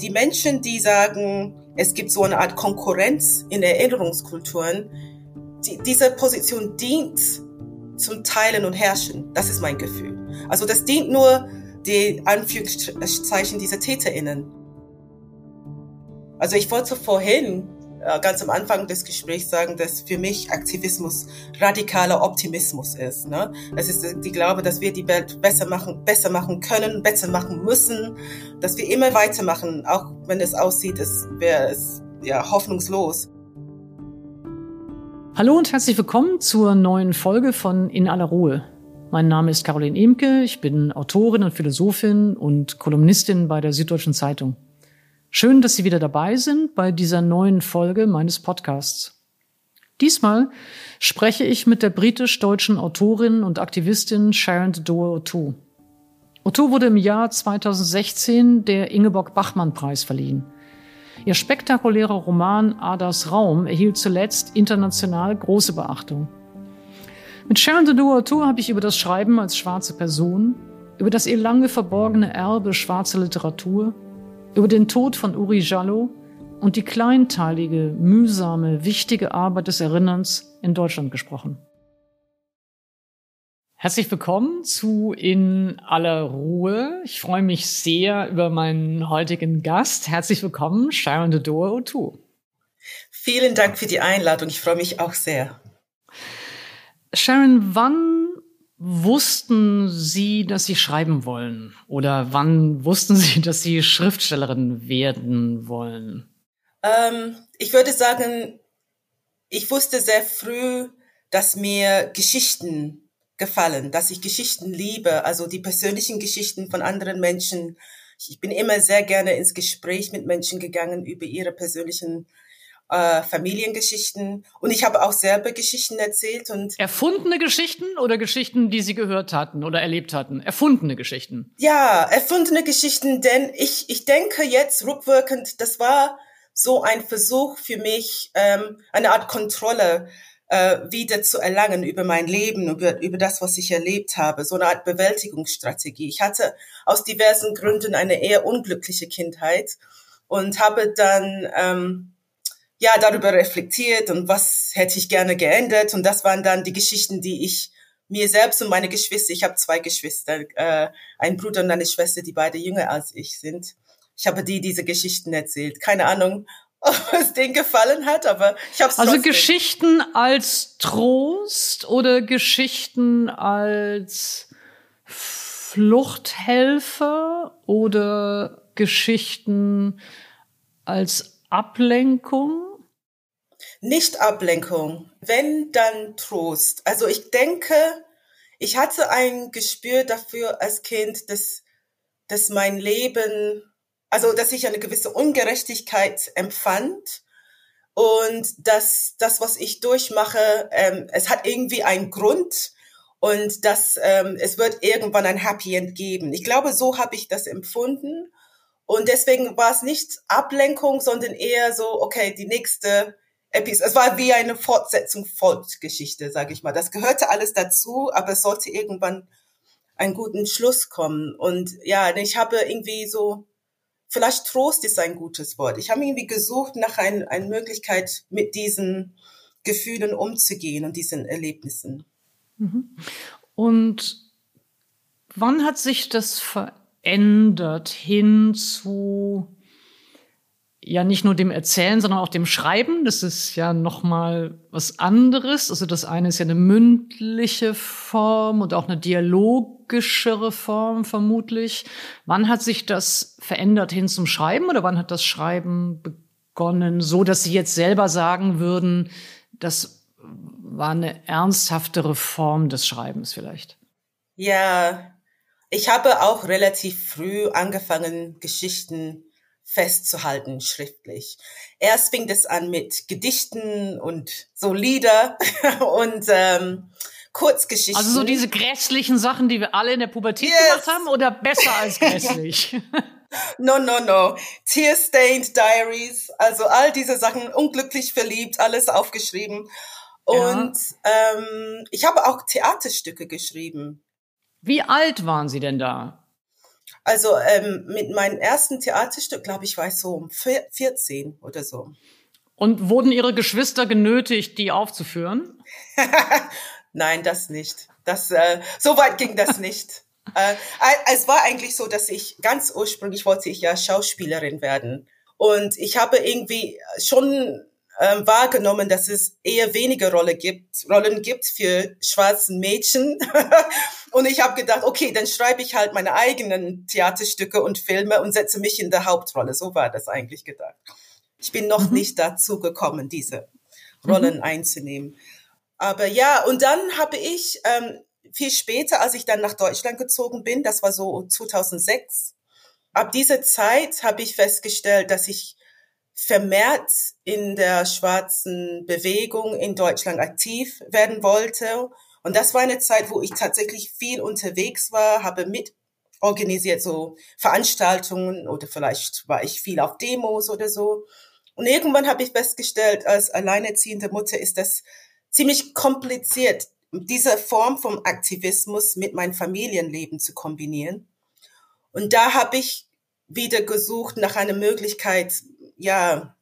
die Menschen, die sagen, es gibt so eine Art Konkurrenz in Erinnerungskulturen, die, diese Position dient zum Teilen und Herrschen. Das ist mein Gefühl. Also das dient nur die Anführungszeichen dieser TäterInnen. Also ich wollte vorhin ganz am Anfang des Gesprächs sagen, dass für mich Aktivismus radikaler Optimismus ist. Ne? Es ist die Glaube, dass wir die Welt besser machen, besser machen können, besser machen müssen, dass wir immer weitermachen, auch wenn es aussieht, als wäre es ja hoffnungslos. Hallo und herzlich willkommen zur neuen Folge von In aller Ruhe. Mein Name ist Caroline Emke, ich bin Autorin und Philosophin und Kolumnistin bei der Süddeutschen Zeitung. Schön, dass Sie wieder dabei sind bei dieser neuen Folge meines Podcasts. Diesmal spreche ich mit der britisch-deutschen Autorin und Aktivistin Sharon Doe O'Toole. O'Toole wurde im Jahr 2016 der Ingeborg-Bachmann-Preis verliehen. Ihr spektakulärer Roman Adas Raum erhielt zuletzt international große Beachtung. Mit Sharon Doe O'Toole habe ich über das Schreiben als schwarze Person, über das ihr lange verborgene Erbe schwarzer Literatur über den Tod von Uri Jallo und die kleinteilige, mühsame, wichtige Arbeit des Erinnerns in Deutschland gesprochen. Herzlich willkommen zu In aller Ruhe. Ich freue mich sehr über meinen heutigen Gast. Herzlich willkommen, Sharon Dodor O'Toole. Vielen Dank für die Einladung. Ich freue mich auch sehr. Sharon, wann wussten Sie, dass Sie schreiben wollen? Oder wann wussten Sie, dass Sie Schriftstellerin werden wollen? Ähm, ich würde sagen, ich wusste sehr früh, dass mir Geschichten gefallen, dass ich Geschichten liebe, also die persönlichen Geschichten von anderen Menschen. Ich bin immer sehr gerne ins Gespräch mit Menschen gegangen über ihre persönlichen äh, Familiengeschichten und ich habe auch selber Geschichten erzählt und erfundene Geschichten oder Geschichten, die Sie gehört hatten oder erlebt hatten, erfundene Geschichten. Ja, erfundene Geschichten, denn ich ich denke jetzt rückwirkend, das war so ein Versuch für mich, ähm, eine Art Kontrolle äh, wieder zu erlangen über mein Leben, über, über das, was ich erlebt habe, so eine Art Bewältigungsstrategie. Ich hatte aus diversen Gründen eine eher unglückliche Kindheit und habe dann ähm, ja, darüber reflektiert und was hätte ich gerne geändert. Und das waren dann die Geschichten, die ich mir selbst und meine Geschwister, ich habe zwei Geschwister, äh, einen Bruder und eine Schwester, die beide jünger als ich sind. Ich habe die diese Geschichten erzählt. Keine Ahnung, ob es denen gefallen hat, aber ich habe Also Geschichten als Trost oder Geschichten als Fluchthelfer oder Geschichten als Ablenkung? Nicht Ablenkung, wenn dann Trost. Also ich denke, ich hatte ein Gespür dafür als Kind, dass, dass mein Leben, also dass ich eine gewisse Ungerechtigkeit empfand und dass das, was ich durchmache, ähm, es hat irgendwie einen Grund und dass ähm, es wird irgendwann ein Happy End geben. Ich glaube, so habe ich das empfunden und deswegen war es nicht Ablenkung, sondern eher so, okay, die nächste Episode. Es war wie eine Fortsetzung Fortgeschichte, sage ich mal. Das gehörte alles dazu, aber es sollte irgendwann einen guten Schluss kommen. Und ja, ich habe irgendwie so, vielleicht Trost ist ein gutes Wort. Ich habe irgendwie gesucht nach ein, einer Möglichkeit, mit diesen Gefühlen umzugehen und diesen Erlebnissen. Mhm. Und wann hat sich das verändert? Ändert hin zu ja nicht nur dem Erzählen, sondern auch dem Schreiben. Das ist ja noch mal was anderes. Also das eine ist ja eine mündliche Form und auch eine dialogischere Form vermutlich. Wann hat sich das verändert hin zum Schreiben oder wann hat das Schreiben begonnen, so dass Sie jetzt selber sagen würden, das war eine ernsthaftere Form des Schreibens vielleicht? Ja, ich habe auch relativ früh angefangen, Geschichten festzuhalten, schriftlich. Erst fing das an mit Gedichten und so Lieder und ähm, Kurzgeschichten. Also so diese grässlichen Sachen, die wir alle in der Pubertät yes. gemacht haben, oder besser als grässlich? no, no, no. Tear-stained Diaries, also all diese Sachen, unglücklich verliebt, alles aufgeschrieben. Und ja. ähm, ich habe auch Theaterstücke geschrieben. Wie alt waren Sie denn da? Also ähm, mit meinem ersten Theaterstück, glaube ich, war ich so um 14 oder so. Und wurden Ihre Geschwister genötigt, die aufzuführen? Nein, das nicht. Das, äh, so weit ging das nicht. äh, es war eigentlich so, dass ich ganz ursprünglich wollte ich ja Schauspielerin werden. Und ich habe irgendwie schon ähm, wahrgenommen, dass es eher weniger Rolle gibt, Rollen gibt für schwarzen Mädchen. und ich habe gedacht, okay, dann schreibe ich halt meine eigenen Theaterstücke und Filme und setze mich in der Hauptrolle. So war das eigentlich gedacht. Ich bin noch mhm. nicht dazu gekommen, diese Rollen mhm. einzunehmen. Aber ja, und dann habe ich ähm, viel später, als ich dann nach Deutschland gezogen bin, das war so 2006, ab dieser Zeit habe ich festgestellt, dass ich vermehrt in der schwarzen Bewegung in Deutschland aktiv werden wollte. Und das war eine Zeit, wo ich tatsächlich viel unterwegs war, habe mit organisiert so Veranstaltungen oder vielleicht war ich viel auf Demos oder so. Und irgendwann habe ich festgestellt, als alleinerziehende Mutter ist das ziemlich kompliziert, diese Form vom Aktivismus mit meinem Familienleben zu kombinieren. Und da habe ich wieder gesucht nach einer Möglichkeit, ja,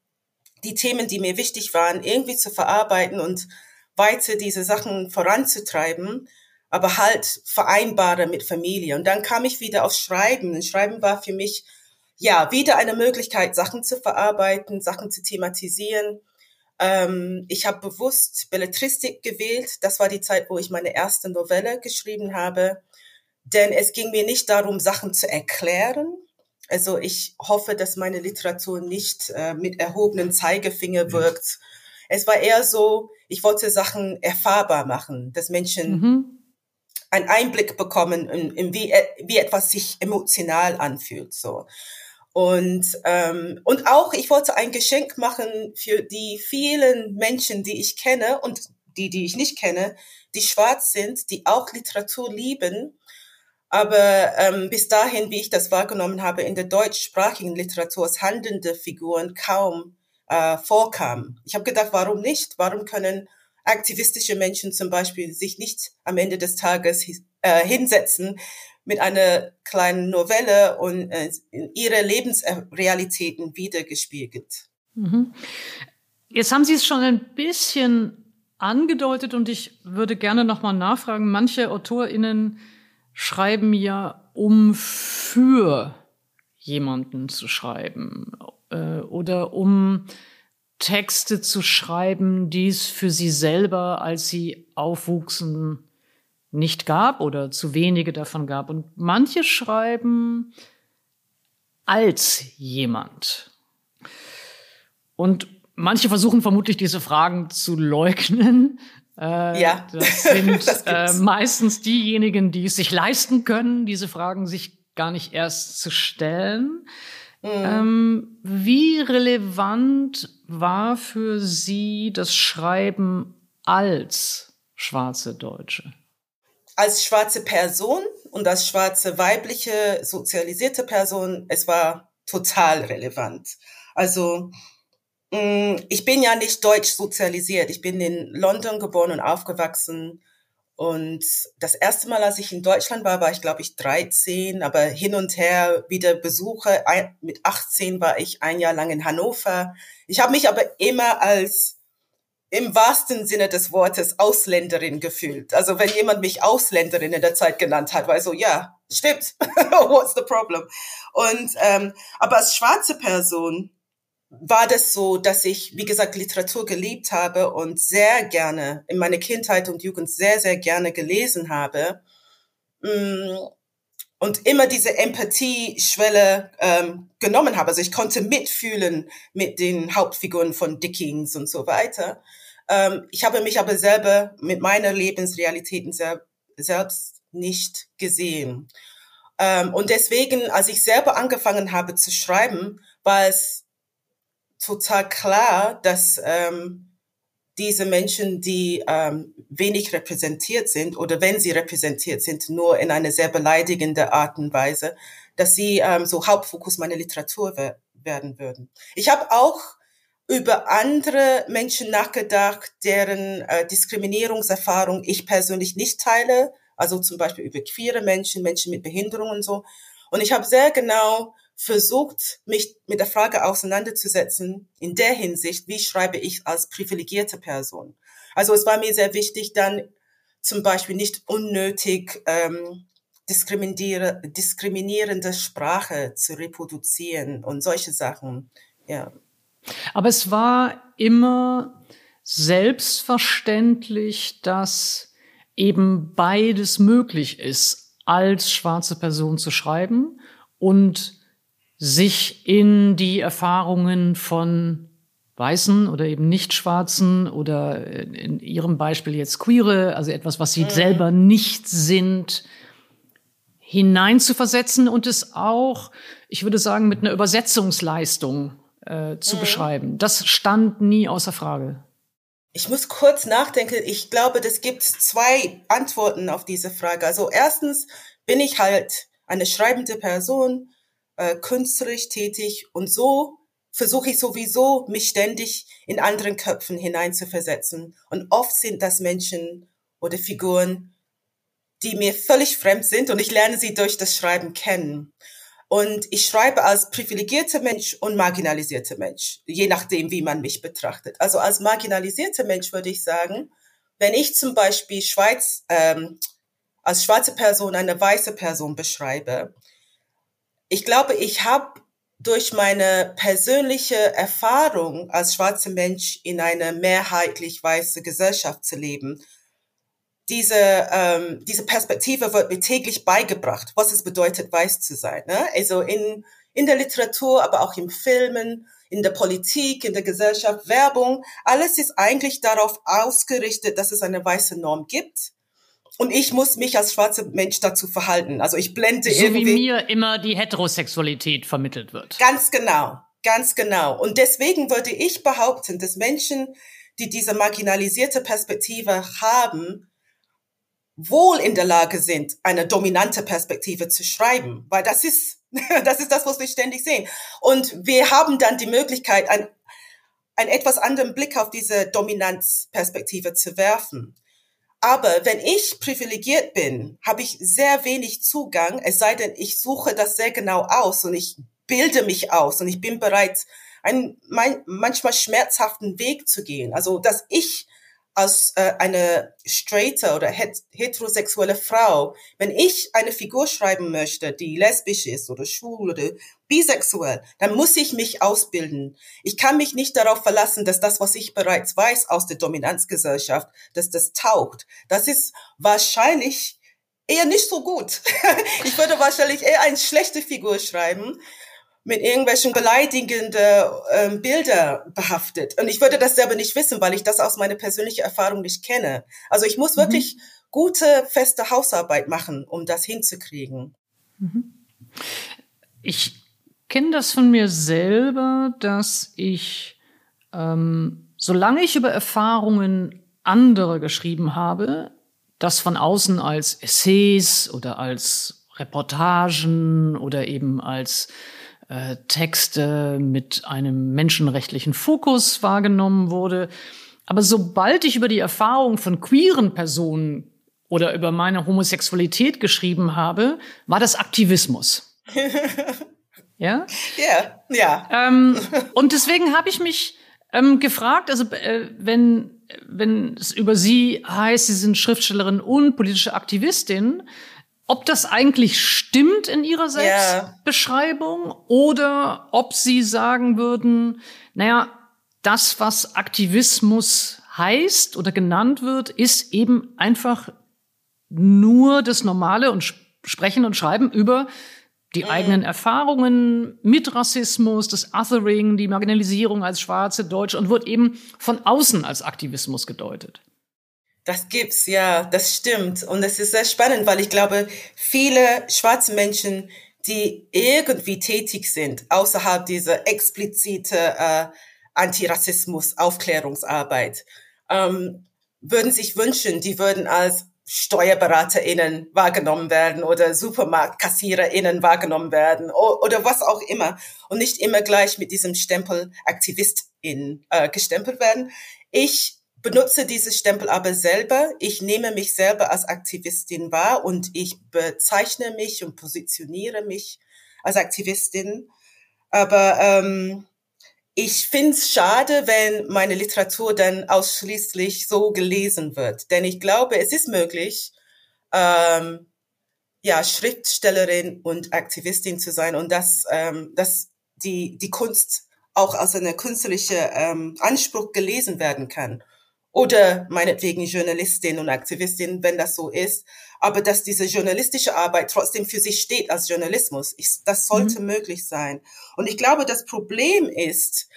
die Themen, die mir wichtig waren, irgendwie zu verarbeiten und weiter diese Sachen voranzutreiben, aber halt vereinbare mit Familie. Und dann kam ich wieder aufs Schreiben. Und Schreiben war für mich, ja, wieder eine Möglichkeit, Sachen zu verarbeiten, Sachen zu thematisieren. Ähm, ich habe bewusst Belletristik gewählt. Das war die Zeit, wo ich meine erste Novelle geschrieben habe. Denn es ging mir nicht darum, Sachen zu erklären, also ich hoffe, dass meine Literatur nicht äh, mit erhobenen Zeigefinger wirkt. Es war eher so, ich wollte Sachen erfahrbar machen, dass Menschen mhm. einen Einblick bekommen, in, in wie, äh, wie etwas sich emotional anfühlt. So. Und, ähm, und auch, ich wollte ein Geschenk machen für die vielen Menschen, die ich kenne und die, die ich nicht kenne, die schwarz sind, die auch Literatur lieben aber ähm, bis dahin, wie ich das wahrgenommen habe, in der deutschsprachigen Literatur als handelnde Figuren kaum äh, vorkamen. Ich habe gedacht, warum nicht? Warum können aktivistische Menschen zum Beispiel sich nicht am Ende des Tages äh, hinsetzen mit einer kleinen Novelle und äh, ihre Lebensrealitäten wiedergespiegelt? Mhm. Jetzt haben Sie es schon ein bisschen angedeutet und ich würde gerne nochmal nachfragen. Manche AutorInnen schreiben ja, um für jemanden zu schreiben äh, oder um Texte zu schreiben, die es für sie selber, als sie aufwuchsen, nicht gab oder zu wenige davon gab. Und manche schreiben als jemand. Und manche versuchen vermutlich diese Fragen zu leugnen äh, ja, das sind das äh, meistens diejenigen, die es sich leisten können, diese Fragen sich gar nicht erst zu stellen. Mhm. Ähm, wie relevant war für Sie das Schreiben als schwarze Deutsche? Als schwarze Person und als schwarze weibliche sozialisierte Person, es war total relevant. Also ich bin ja nicht deutsch sozialisiert. Ich bin in London geboren und aufgewachsen. Und das erste Mal, als ich in Deutschland war, war ich, glaube ich, 13, aber hin und her wieder Besuche. Mit 18 war ich ein Jahr lang in Hannover. Ich habe mich aber immer als im wahrsten Sinne des Wortes Ausländerin gefühlt. Also wenn jemand mich Ausländerin in der Zeit genannt hat, war ich so, ja, stimmt. What's the problem? Und ähm, aber als schwarze Person war das so, dass ich, wie gesagt, Literatur geliebt habe und sehr gerne in meiner Kindheit und Jugend sehr, sehr gerne gelesen habe. Mm, und immer diese Empathie-Schwelle ähm, genommen habe. Also ich konnte mitfühlen mit den Hauptfiguren von Dickens und so weiter. Ähm, ich habe mich aber selber mit meiner Lebensrealitäten sehr, selbst nicht gesehen. Ähm, und deswegen, als ich selber angefangen habe zu schreiben, war es total klar, dass ähm, diese Menschen, die ähm, wenig repräsentiert sind oder wenn sie repräsentiert sind, nur in eine sehr beleidigende Art und Weise, dass sie ähm, so Hauptfokus meiner Literatur we werden würden. Ich habe auch über andere Menschen nachgedacht, deren äh, Diskriminierungserfahrung ich persönlich nicht teile, also zum Beispiel über queere Menschen, Menschen mit Behinderungen und so. Und ich habe sehr genau versucht, mich mit der Frage auseinanderzusetzen, in der Hinsicht, wie schreibe ich als privilegierte Person. Also es war mir sehr wichtig, dann zum Beispiel nicht unnötig ähm, diskriminiere, diskriminierende Sprache zu reproduzieren und solche Sachen. Ja. Aber es war immer selbstverständlich, dass eben beides möglich ist, als schwarze Person zu schreiben und sich in die Erfahrungen von Weißen oder eben nicht Schwarzen oder in Ihrem Beispiel jetzt Queere, also etwas, was Sie mhm. selber nicht sind, hineinzuversetzen und es auch, ich würde sagen, mit einer Übersetzungsleistung äh, zu mhm. beschreiben. Das stand nie außer Frage. Ich muss kurz nachdenken. Ich glaube, das gibt zwei Antworten auf diese Frage. Also erstens bin ich halt eine schreibende Person, äh, künstlerisch tätig und so versuche ich sowieso, mich ständig in anderen Köpfen hineinzuversetzen. Und oft sind das Menschen oder Figuren, die mir völlig fremd sind und ich lerne sie durch das Schreiben kennen. Und ich schreibe als privilegierter Mensch und marginalisierter Mensch, je nachdem, wie man mich betrachtet. Also als marginalisierter Mensch würde ich sagen, wenn ich zum Beispiel Schweiz ähm, als schwarze Person eine weiße Person beschreibe, ich glaube, ich habe durch meine persönliche Erfahrung als schwarzer Mensch in einer mehrheitlich weiße Gesellschaft zu leben, diese, ähm, diese Perspektive wird mir täglich beigebracht, was es bedeutet, weiß zu sein. Ne? Also in, in der Literatur, aber auch im Filmen, in der Politik, in der Gesellschaft, Werbung, alles ist eigentlich darauf ausgerichtet, dass es eine weiße Norm gibt und ich muss mich als schwarzer Mensch dazu verhalten. Also ich blende so irgendwie. wie mir immer die Heterosexualität vermittelt wird. Ganz genau, ganz genau. Und deswegen würde ich behaupten, dass Menschen, die diese marginalisierte Perspektive haben, wohl in der Lage sind, eine dominante Perspektive zu schreiben, weil das ist, das ist das, was wir ständig sehen. Und wir haben dann die Möglichkeit, ein, einen etwas anderen Blick auf diese Dominanzperspektive zu werfen. Aber wenn ich privilegiert bin, habe ich sehr wenig Zugang, es sei denn, ich suche das sehr genau aus und ich bilde mich aus und ich bin bereit, einen manchmal schmerzhaften Weg zu gehen. Also, dass ich als äh, eine straighte oder heterosexuelle Frau, wenn ich eine Figur schreiben möchte, die lesbisch ist oder schwul oder bisexuell, dann muss ich mich ausbilden. Ich kann mich nicht darauf verlassen, dass das, was ich bereits weiß aus der Dominanzgesellschaft, dass das taugt. Das ist wahrscheinlich eher nicht so gut. ich würde wahrscheinlich eher eine schlechte Figur schreiben, mit irgendwelchen beleidigenden äh, Bilder behaftet. Und ich würde das selber nicht wissen, weil ich das aus meiner persönlichen Erfahrung nicht kenne. Also ich muss mhm. wirklich gute, feste Hausarbeit machen, um das hinzukriegen. Mhm. Ich kenne das von mir selber, dass ich, ähm, solange ich über Erfahrungen anderer geschrieben habe, das von außen als Essays oder als Reportagen oder eben als äh, Texte mit einem menschenrechtlichen Fokus wahrgenommen wurde. Aber sobald ich über die Erfahrung von queeren Personen oder über meine Homosexualität geschrieben habe, war das Aktivismus. ja? Ja, ja. Ähm, und deswegen habe ich mich ähm, gefragt, also äh, wenn, wenn es über Sie heißt, Sie sind Schriftstellerin und politische Aktivistin, ob das eigentlich stimmt in ihrer Selbstbeschreibung yeah. oder ob sie sagen würden, naja, das, was Aktivismus heißt oder genannt wird, ist eben einfach nur das Normale und Sprechen und Schreiben über die mhm. eigenen Erfahrungen mit Rassismus, das Othering, die Marginalisierung als schwarze Deutsche und wird eben von außen als Aktivismus gedeutet. Das gibt's, ja, das stimmt. Und es ist sehr spannend, weil ich glaube, viele schwarze Menschen, die irgendwie tätig sind, außerhalb dieser explizite äh, Antirassismus-Aufklärungsarbeit, ähm, würden sich wünschen, die würden als SteuerberaterInnen wahrgenommen werden oder SupermarktkassiererInnen wahrgenommen werden oder was auch immer und nicht immer gleich mit diesem Stempel AktivistInnen äh, gestempelt werden. Ich benutze diese Stempel aber selber. Ich nehme mich selber als Aktivistin wahr und ich bezeichne mich und positioniere mich als Aktivistin. Aber ähm, ich finde es schade, wenn meine Literatur dann ausschließlich so gelesen wird. Denn ich glaube, es ist möglich, ähm, ja, Schriftstellerin und Aktivistin zu sein und dass, ähm, dass die, die Kunst auch als eine künstlerische ähm, Anspruch gelesen werden kann. Oder meinetwegen Journalistin und Aktivistin, wenn das so ist. Aber dass diese journalistische Arbeit trotzdem für sich steht als Journalismus. Ich, das sollte mhm. möglich sein. Und ich glaube, das Problem ist,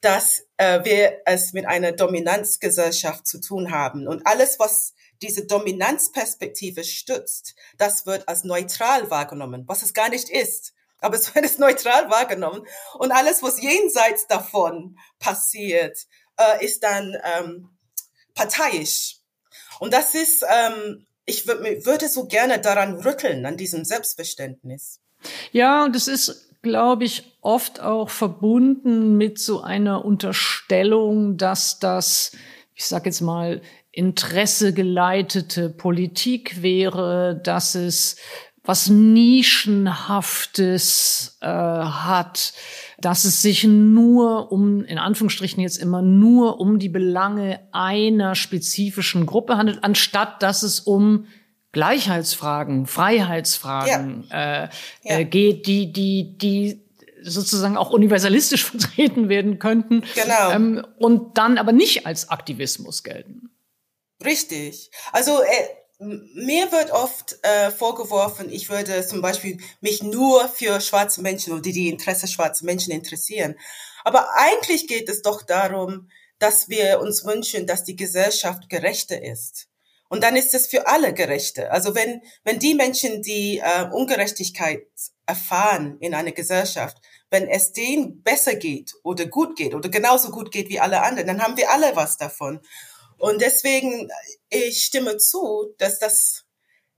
dass äh, wir es mit einer Dominanzgesellschaft zu tun haben. Und alles, was diese Dominanzperspektive stützt, das wird als neutral wahrgenommen, was es gar nicht ist. Aber es wird es neutral wahrgenommen. Und alles, was jenseits davon passiert, äh, ist dann ähm, parteiisch. Und das ist, ähm, ich würde so gerne daran rütteln, an diesem Selbstverständnis. Ja, und es ist, glaube ich, oft auch verbunden mit so einer Unterstellung, dass das, ich sage jetzt mal, interessegeleitete Politik wäre, dass es was Nischenhaftes äh, hat, dass es sich nur um, in Anführungsstrichen jetzt immer nur um die Belange einer spezifischen Gruppe handelt, anstatt dass es um Gleichheitsfragen, Freiheitsfragen ja. Äh, ja. Äh, geht, die, die, die sozusagen auch universalistisch vertreten werden könnten genau. ähm, und dann aber nicht als Aktivismus gelten. Richtig. Also äh, mir wird oft äh, vorgeworfen, ich würde zum Beispiel mich nur für schwarze Menschen oder die Interesse schwarzer Menschen interessieren. Aber eigentlich geht es doch darum, dass wir uns wünschen, dass die Gesellschaft gerechter ist. Und dann ist es für alle gerechter. Also wenn, wenn die Menschen, die äh, Ungerechtigkeit erfahren in einer Gesellschaft, wenn es denen besser geht oder gut geht oder genauso gut geht wie alle anderen, dann haben wir alle was davon. Und deswegen, ich stimme zu, dass das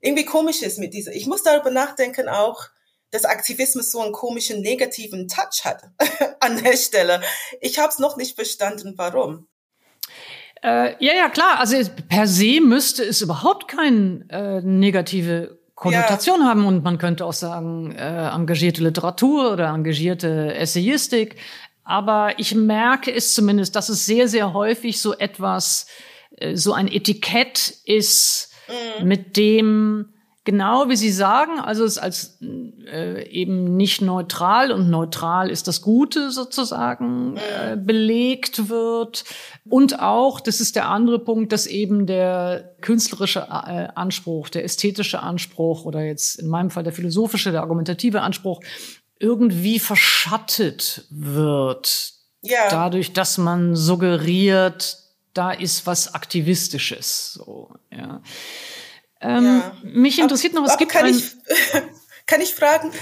irgendwie komisch ist mit dieser. Ich muss darüber nachdenken auch, dass Aktivismus so einen komischen negativen Touch hat an der Stelle. Ich habe es noch nicht verstanden, warum. Äh, ja, ja, klar. Also per se müsste es überhaupt keine äh, negative Konnotation ja. haben und man könnte auch sagen, äh, engagierte Literatur oder engagierte Essayistik. Aber ich merke es zumindest, dass es sehr, sehr häufig so etwas, äh, so ein Etikett ist, mhm. mit dem genau wie Sie sagen, also es als äh, eben nicht neutral und neutral ist das Gute sozusagen äh, belegt wird. Und auch, das ist der andere Punkt, dass eben der künstlerische äh, Anspruch, der ästhetische Anspruch oder jetzt in meinem Fall der philosophische, der argumentative Anspruch irgendwie verschattet wird. Ja. Dadurch, dass man suggeriert, da ist was Aktivistisches. So, ja. Ähm, ja. Mich interessiert aber, noch, es gibt kann ein... ich, kann ich fragen?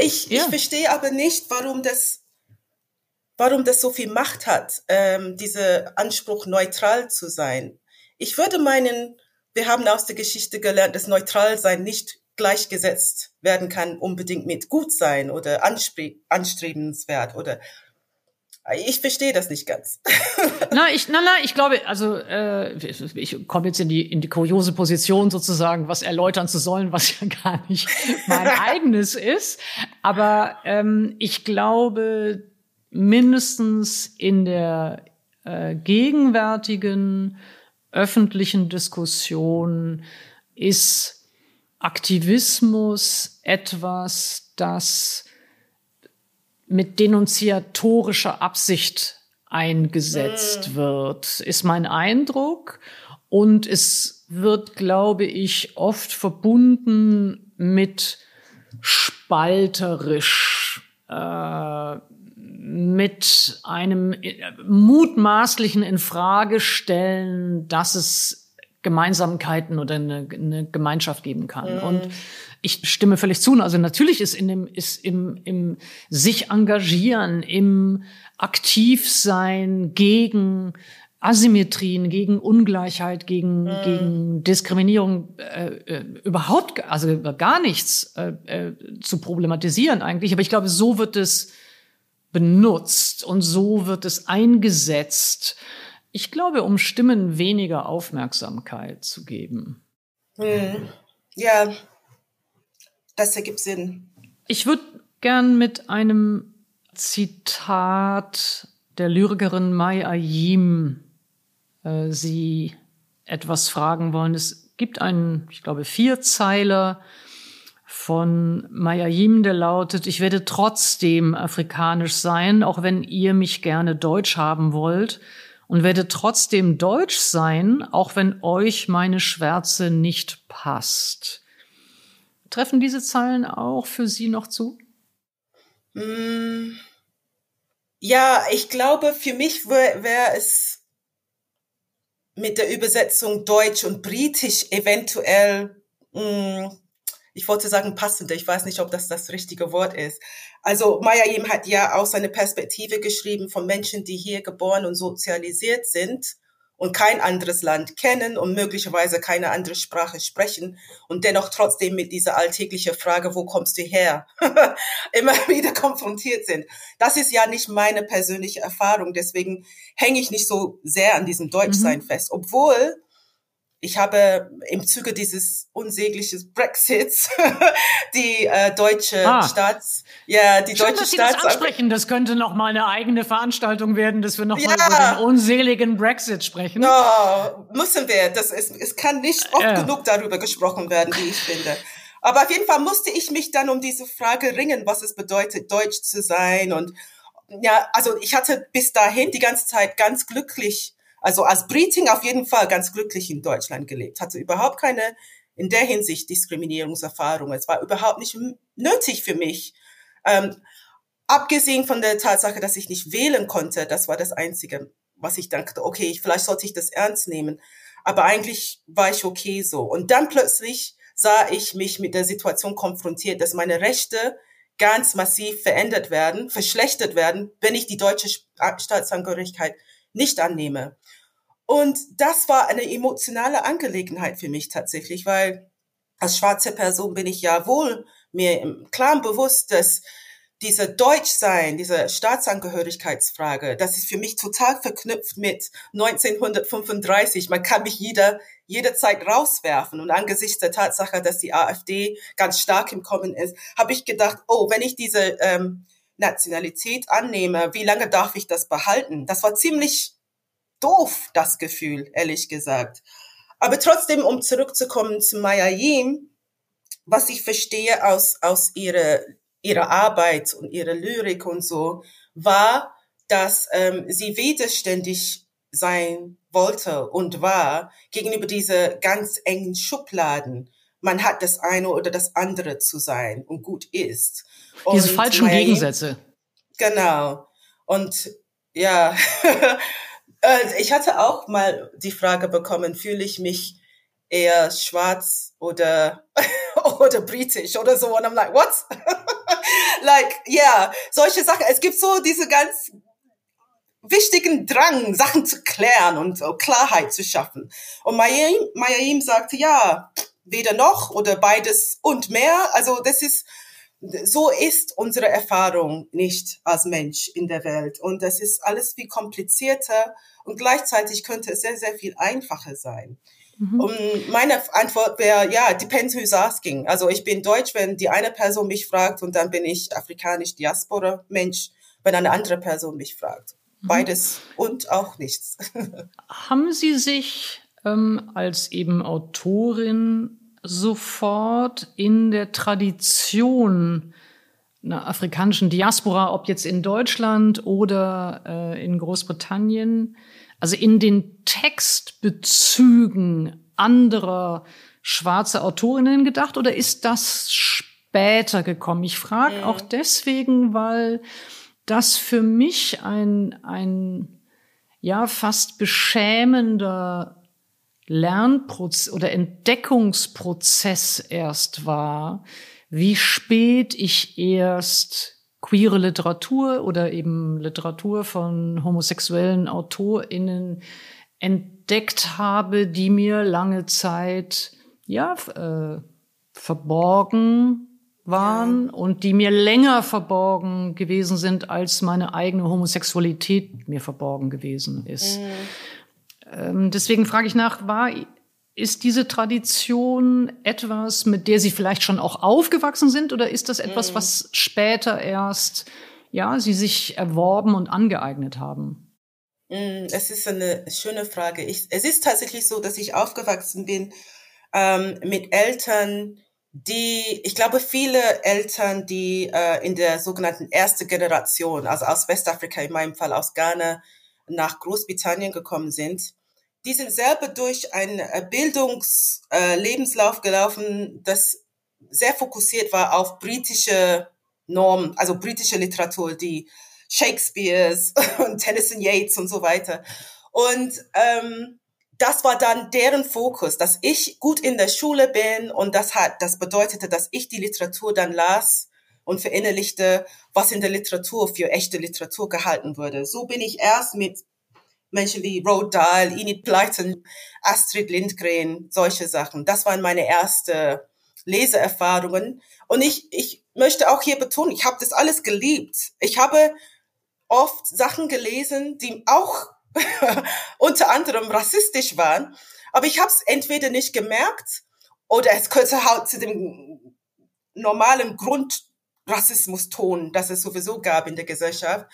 Ich, ja. ich verstehe aber nicht, warum das, warum das so viel Macht hat, ähm, dieser Anspruch, neutral zu sein. Ich würde meinen, wir haben aus der Geschichte gelernt, dass neutral sein nicht gleichgesetzt werden kann unbedingt mit gut sein oder anstrebenswert oder ich verstehe das nicht ganz. na, ich, na, na, ich glaube, also äh, ich, komme jetzt in die in die kuriose Position sozusagen, was erläutern zu sollen, was ja gar nicht mein eigenes ist. Aber ähm, ich glaube, mindestens in der äh, gegenwärtigen öffentlichen Diskussion ist Aktivismus etwas, das mit denunziatorischer Absicht eingesetzt mhm. wird, ist mein Eindruck. Und es wird, glaube ich, oft verbunden mit spalterisch, äh, mit einem äh, mutmaßlichen Infragestellen, dass es Gemeinsamkeiten oder eine, eine Gemeinschaft geben kann. Mhm. Und ich stimme völlig zu. Also natürlich ist in dem, ist im, im sich engagieren, im Aktivsein gegen Asymmetrien, gegen Ungleichheit, gegen, mhm. gegen Diskriminierung äh, äh, überhaupt, also gar nichts äh, äh, zu problematisieren eigentlich. Aber ich glaube, so wird es benutzt und so wird es eingesetzt Ich glaube, um Stimmen weniger Aufmerksamkeit zu geben. Hm. Ja, das ergibt Sinn. Ich würde gern mit einem Zitat der Lyrikerin Mai Ayim äh, Sie etwas fragen wollen. Es gibt einen, ich glaube, Vierzeiler von Mai Ayim, der lautet, ich werde trotzdem afrikanisch sein, auch wenn ihr mich gerne deutsch haben wollt und werde trotzdem deutsch sein, auch wenn euch meine Schwärze nicht passt. Treffen diese Zeilen auch für Sie noch zu? Mm, ja, ich glaube, für mich wäre wär es mit der Übersetzung Deutsch und Britisch eventuell, mh, mm, ich wollte sagen passender, ich weiß nicht, ob das das richtige Wort ist. Also Mayayim hat ja aus seiner Perspektive geschrieben von Menschen, die hier geboren und sozialisiert sind und kein anderes Land kennen und möglicherweise keine andere Sprache sprechen und dennoch trotzdem mit dieser alltäglichen Frage, wo kommst du her, immer wieder konfrontiert sind. Das ist ja nicht meine persönliche Erfahrung, deswegen hänge ich nicht so sehr an diesem Deutschsein mhm. fest, obwohl ich habe im Zuge dieses unsäglichen Brexits die äh, deutsche ah. Staats, ja, die Schön, deutsche dass Sie Staats das ansprechen. Das könnte noch mal eine eigene Veranstaltung werden, dass wir noch ja. mal über den unseligen Brexit sprechen. No, müssen wir. Das ist, es kann nicht oft ja. genug darüber gesprochen werden, wie ich finde. Aber auf jeden Fall musste ich mich dann um diese Frage ringen, was es bedeutet, deutsch zu sein und ja, also ich hatte bis dahin die ganze Zeit ganz glücklich also als Britin auf jeden Fall ganz glücklich in Deutschland gelebt, hatte überhaupt keine in der Hinsicht Diskriminierungserfahrung. Es war überhaupt nicht nötig für mich. Ähm, abgesehen von der Tatsache, dass ich nicht wählen konnte, das war das Einzige, was ich dachte, okay, vielleicht sollte ich das ernst nehmen. Aber eigentlich war ich okay so. Und dann plötzlich sah ich mich mit der Situation konfrontiert, dass meine Rechte ganz massiv verändert werden, verschlechtert werden, wenn ich die deutsche Staatsangehörigkeit nicht annehme. Und das war eine emotionale Angelegenheit für mich tatsächlich, weil als schwarze Person bin ich ja wohl mir im Klaren bewusst, dass diese Deutschsein, diese Staatsangehörigkeitsfrage, das ist für mich total verknüpft mit 1935. Man kann mich jeder, jederzeit rauswerfen. Und angesichts der Tatsache, dass die AfD ganz stark im Kommen ist, habe ich gedacht, oh, wenn ich diese ähm, Nationalität annehme, wie lange darf ich das behalten? Das war ziemlich doof, das Gefühl, ehrlich gesagt. Aber trotzdem, um zurückzukommen zu Maya Yim, was ich verstehe aus, aus ihrer, ihrer Arbeit und ihrer Lyrik und so, war, dass ähm, sie widerständig sein wollte und war gegenüber diese ganz engen Schubladen. Man hat das eine oder das andere zu sein und gut ist. Diese und falschen Gegensätze. Genau. Und ja, ich hatte auch mal die Frage bekommen, fühle ich mich eher schwarz oder, oder britisch oder so. Und I'm like, what? like, yeah, solche Sachen. Es gibt so diese ganz wichtigen Drang, Sachen zu klären und uh, Klarheit zu schaffen. Und Mayim, Mayim sagte, ja, weder noch oder beides und mehr. Also das ist, so ist unsere Erfahrung nicht als Mensch in der Welt. Und das ist alles viel komplizierter und gleichzeitig könnte es sehr, sehr viel einfacher sein. Mhm. Und meine Antwort wäre, ja, depends who's asking. Also ich bin Deutsch, wenn die eine Person mich fragt und dann bin ich afrikanisch Diaspora Mensch, wenn eine andere Person mich fragt. Mhm. Beides und auch nichts. Haben Sie sich ähm, als eben Autorin sofort in der Tradition einer afrikanischen Diaspora, ob jetzt in Deutschland oder äh, in Großbritannien, also in den Textbezügen anderer schwarze Autorinnen gedacht oder ist das später gekommen? Ich frage mhm. auch deswegen, weil das für mich ein, ein ja fast beschämender Lernprozess oder Entdeckungsprozess erst war, wie spät ich erst queere Literatur oder eben Literatur von homosexuellen AutorInnen entdeckt habe, die mir lange Zeit ja äh, verborgen waren und die mir länger verborgen gewesen sind, als meine eigene Homosexualität mir verborgen gewesen ist. Mhm. Ähm, deswegen frage ich nach, war ist diese Tradition etwas, mit der Sie vielleicht schon auch aufgewachsen sind, oder ist das etwas, mhm. was später erst ja Sie sich erworben und angeeignet haben? Mm, es ist eine schöne Frage. Ich, es ist tatsächlich so, dass ich aufgewachsen bin ähm, mit Eltern, die, ich glaube, viele Eltern, die äh, in der sogenannten erste Generation, also aus Westafrika, in meinem Fall aus Ghana, nach Großbritannien gekommen sind, die sind selber durch einen äh, Bildungslebenslauf äh, gelaufen, das sehr fokussiert war auf britische Normen, also britische Literatur, die Shakespeares und Tennyson Yates und so weiter. Und ähm, das war dann deren Fokus, dass ich gut in der Schule bin und das hat, das bedeutete, dass ich die Literatur dann las und verinnerlichte, was in der Literatur für echte Literatur gehalten wurde. So bin ich erst mit Menschen wie Roald Dahl, Enid Blyton, Astrid Lindgren, solche Sachen. Das waren meine erste Leseerfahrungen. Und ich, ich möchte auch hier betonen, ich habe das alles geliebt. Ich habe oft Sachen gelesen, die auch unter anderem rassistisch waren. Aber ich habe es entweder nicht gemerkt oder es gehörte halt zu dem normalen Grundrassismus-Ton, das es sowieso gab in der Gesellschaft.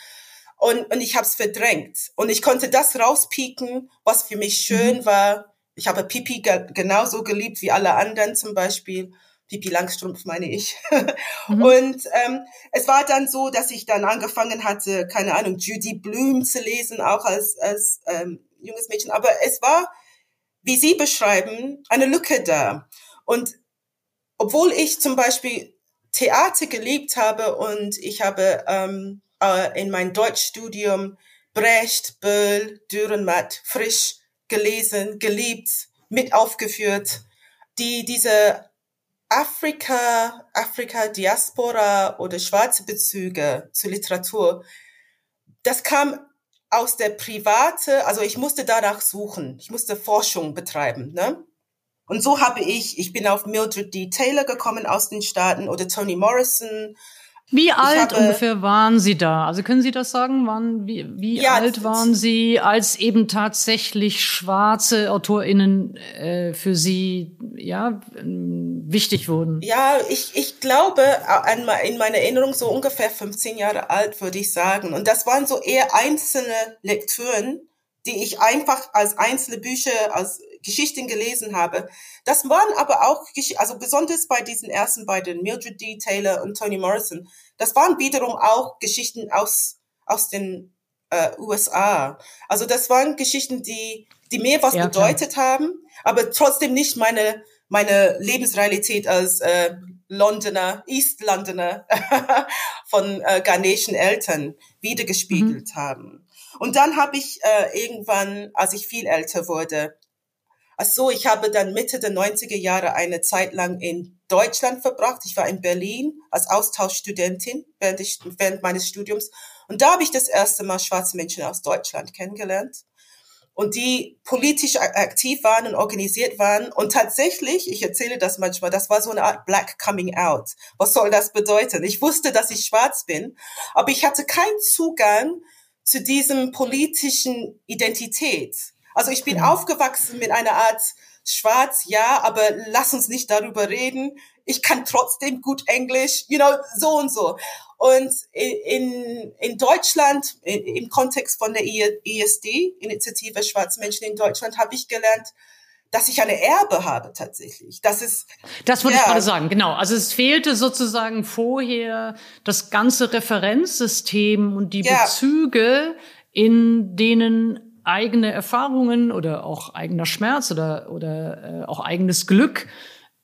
Und, und ich habe es verdrängt. Und ich konnte das rauspieken, was für mich schön mhm. war. Ich habe Pipi ge genauso geliebt wie alle anderen zum Beispiel. Pipi Langstrumpf meine ich. mhm. Und ähm, es war dann so, dass ich dann angefangen hatte, keine Ahnung, Judy Bloom zu lesen, auch als, als ähm, junges Mädchen. Aber es war, wie Sie beschreiben, eine Lücke da. Und obwohl ich zum Beispiel Theater geliebt habe und ich habe ähm, äh, in mein Deutschstudium Brecht, Böll, Dürrenmatt, Frisch gelesen, geliebt, mit aufgeführt, die diese Afrika, Afrika Diaspora oder schwarze Bezüge zur Literatur, das kam aus der private, also ich musste danach suchen, ich musste Forschung betreiben, ne? Und so habe ich, ich bin auf Mildred D. Taylor gekommen aus den Staaten oder Toni Morrison wie alt habe, ungefähr waren Sie da? Also können Sie das sagen? Wann, wie wie ja, alt waren Sie, als eben tatsächlich schwarze AutorInnen äh, für Sie ja wichtig wurden? Ja, ich, ich glaube, an, in meiner Erinnerung so ungefähr 15 Jahre alt, würde ich sagen. Und das waren so eher einzelne Lektüren, die ich einfach als einzelne Bücher, als Geschichten gelesen habe. Das waren aber auch, also besonders bei diesen ersten beiden, Mildred D. Taylor und Toni Morrison, das waren wiederum auch Geschichten aus, aus den äh, USA. Also das waren Geschichten, die, die mir was ja, bedeutet klar. haben, aber trotzdem nicht meine, meine Lebensrealität als äh, Londoner, East Londoner von äh, ghanäischen Eltern wiedergespiegelt mhm. haben. Und dann habe ich äh, irgendwann, als ich viel älter wurde, Ach so, ich habe dann Mitte der 90er Jahre eine Zeit lang in Deutschland verbracht. Ich war in Berlin als Austauschstudentin während, ich, während meines Studiums. Und da habe ich das erste Mal schwarze Menschen aus Deutschland kennengelernt. Und die politisch aktiv waren und organisiert waren. Und tatsächlich, ich erzähle das manchmal, das war so eine Art Black Coming Out. Was soll das bedeuten? Ich wusste, dass ich schwarz bin, aber ich hatte keinen Zugang zu diesem politischen Identität. Also ich bin ja. aufgewachsen mit einer Art Schwarz, ja, aber lass uns nicht darüber reden. Ich kann trotzdem gut Englisch, you know, so und so. Und in, in Deutschland, im Kontext von der ESD, Initiative Schwarze Menschen in Deutschland, habe ich gelernt, dass ich eine Erbe habe tatsächlich. Das ist Das wollte ja. ich gerade sagen, genau. Also es fehlte sozusagen vorher das ganze Referenzsystem und die ja. Bezüge, in denen eigene Erfahrungen oder auch eigener Schmerz oder, oder äh, auch eigenes Glück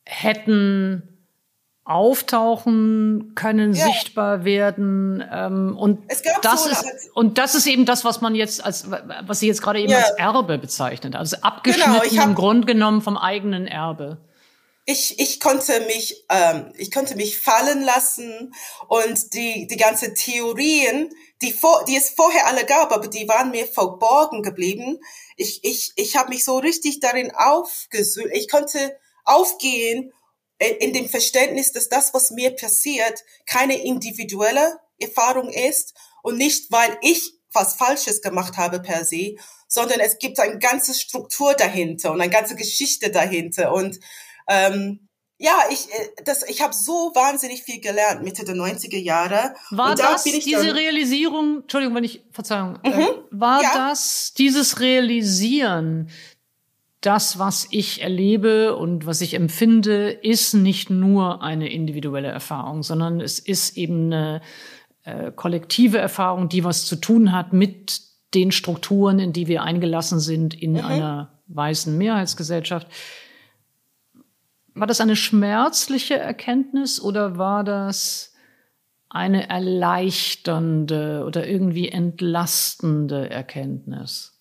hätten auftauchen können, ja. sichtbar werden. Ähm, und das so ist und das ist eben das, was man jetzt als was sie jetzt gerade eben ja. als Erbe bezeichnet. Also abgeschnitten genau, hab, im Grunde genommen vom eigenen Erbe. Ich, ich konnte mich ähm, ich konnte mich fallen lassen und die die ganze Theorien die, vor, die es vorher alle gab, aber die waren mir verborgen geblieben. Ich, ich, ich habe mich so richtig darin aufgesühlt. Ich konnte aufgehen in dem Verständnis, dass das, was mir passiert, keine individuelle Erfahrung ist und nicht, weil ich was Falsches gemacht habe per se, sondern es gibt eine ganze Struktur dahinter und eine ganze Geschichte dahinter. Und ähm, ja, ich, äh, das, ich habe so wahnsinnig viel gelernt Mitte der 90er Jahre. War da das diese Realisierung, Entschuldigung, wenn ich, Verzeihung, äh, Mhm. war Ja. das dieses Realisieren, das, was ich erlebe und was ich empfinde, ist nicht nur eine individuelle Erfahrung, sondern es ist eben eine äh, kollektive Erfahrung, die was zu tun hat mit den Strukturen, in die wir eingelassen sind in Mhm. einer weißen Mehrheitsgesellschaft. War das eine schmerzliche Erkenntnis oder war das eine erleichternde oder irgendwie entlastende Erkenntnis?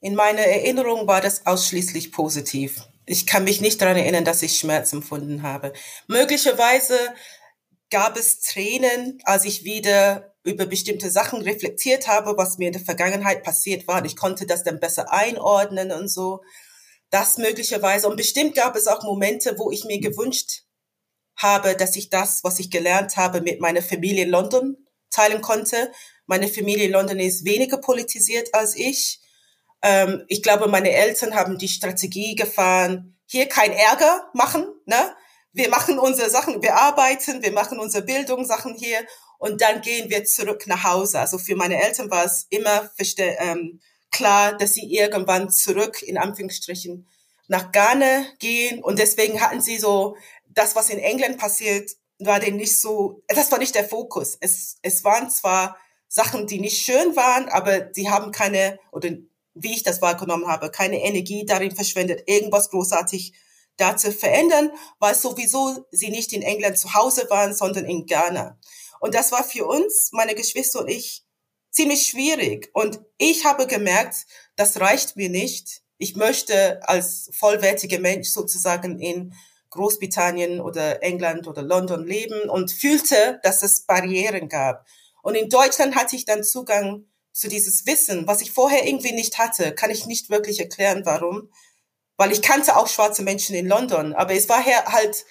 In meiner Erinnerung war das ausschließlich positiv. Ich kann mich nicht daran erinnern, dass ich Schmerz empfunden habe. Möglicherweise gab es Tränen, als ich wieder über bestimmte Sachen reflektiert habe, was mir in der Vergangenheit passiert war. Ich konnte das dann besser einordnen und so. Das möglicherweise. Und bestimmt gab es auch Momente, wo ich mir gewünscht habe, dass ich das, was ich gelernt habe, mit meiner Familie in London teilen konnte. Meine Familie in London ist weniger politisiert als ich. Ähm, ich glaube, meine Eltern haben die Strategie gefahren, hier kein Ärger machen, ne? Wir machen unsere Sachen, wir arbeiten, wir machen unsere Bildungssachen hier und dann gehen wir zurück nach Hause. Also für meine Eltern war es immer ähm, klar, dass sie irgendwann zurück, in Anführungsstrichen, nach Ghana gehen und deswegen hatten sie so, das, was in England passiert, war denen nicht so, das war nicht der Fokus. Es, es waren zwar Sachen, die nicht schön waren, aber sie haben keine, oder wie ich das wahrgenommen habe, keine Energie darin verschwendet, irgendwas großartig da zu verändern, weil sowieso sie nicht in England zu Hause waren, sondern in Ghana. Und das war für uns, meine Geschwister und ich, ziemlich schwierig. Und ich habe gemerkt, das reicht mir nicht. Ich möchte als vollwertiger Mensch sozusagen in Großbritannien oder England oder London leben und fühlte, dass es Barrieren gab. Und in Deutschland hatte ich dann Zugang zu dieses Wissen, was ich vorher irgendwie nicht hatte, kann ich nicht wirklich erklären, warum. Weil ich kannte auch schwarze Menschen in London, aber es war halt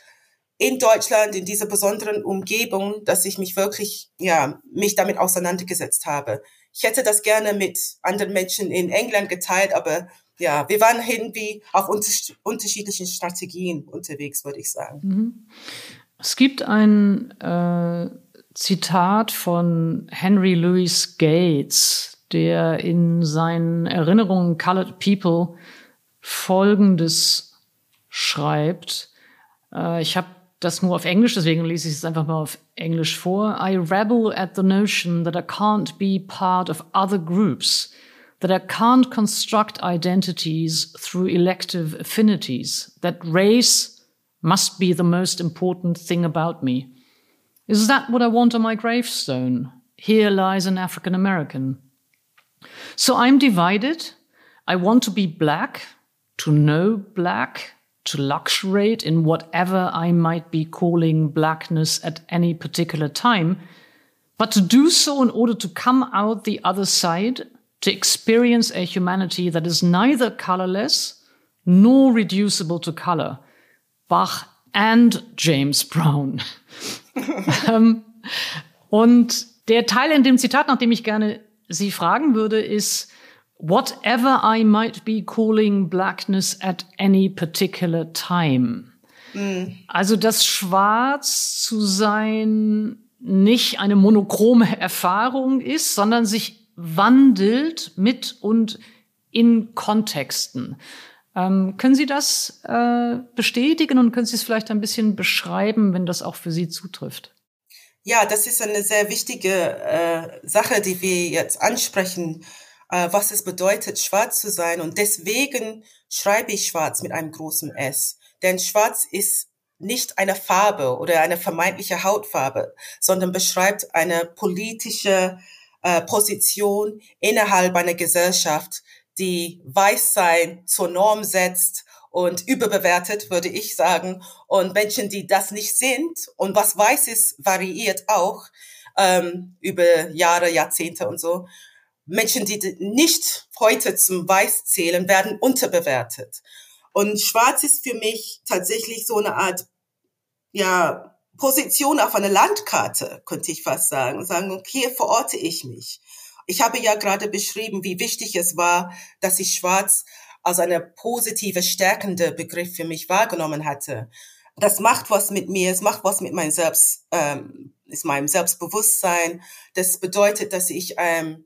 in Deutschland, in dieser besonderen Umgebung, dass ich mich wirklich, ja, mich damit auseinandergesetzt habe. Ich hätte das gerne mit anderen Menschen in England geteilt, aber ja, wir waren irgendwie auf unter unterschiedlichen Strategien unterwegs, würde ich sagen. Mhm. Es gibt ein äh, Zitat von Henry Louis Gates, der in seinen Erinnerungen Colored People Folgendes schreibt. Äh, ich habe das nur auf Englisch, deswegen lese ich es einfach mal auf Englisch vor. I rebel at the notion that I can't be part of other groups, that I can't construct identities through elective affinities, that race must be the most important thing about me. Is that what I want on my gravestone? Here lies an African American. So I'm divided. I want to be black, to know black, to luxuriate in whatever I might be calling blackness at any particular time, but to do so in order to come out the other side, to experience a humanity that is neither colorless nor reducible to color. Bach and James Brown. ähm, und der Teil in dem Zitat, nach dem ich gerne Sie fragen würde, ist, whatever I might be calling blackness at any particular time. Mhm. Also das Schwarz zu sein nicht eine monochrome Erfahrung ist, sondern sich wandelt mit und in Kontexten. Ähm, können Sie das äh, bestätigen und können Sie es vielleicht ein bisschen beschreiben, wenn das auch für Sie zutrifft? Ja, das ist eine sehr wichtige äh, Sache, die wir jetzt ansprechen, äh, was es bedeutet, schwarz zu sein. Und deswegen schreibe ich schwarz mit einem großen S. Denn schwarz ist nicht eine Farbe oder eine vermeintliche Hautfarbe, sondern beschreibt eine politische äh, Position innerhalb einer Gesellschaft, die Weißsein zur Norm setzt und überbewertet, würde ich sagen. Und Menschen, die das nicht sind und was weiß ist, variiert auch ähm, über Jahre, Jahrzehnte und so. Menschen, die nicht heute zum Weiß zählen, werden unterbewertet. Und Schwarz ist für mich tatsächlich so eine Art, ja, Position auf einer Landkarte, könnte ich fast sagen. Und sagen, okay, hier verorte ich mich. Ich habe ja gerade beschrieben, wie wichtig es war, dass ich schwarz als eine positive, stärkende Begriff für mich wahrgenommen hatte. Das macht was mit mir, es macht was mit meinem Selbst, ähm, ist meinem Selbstbewusstsein. Das bedeutet, dass ich ähm,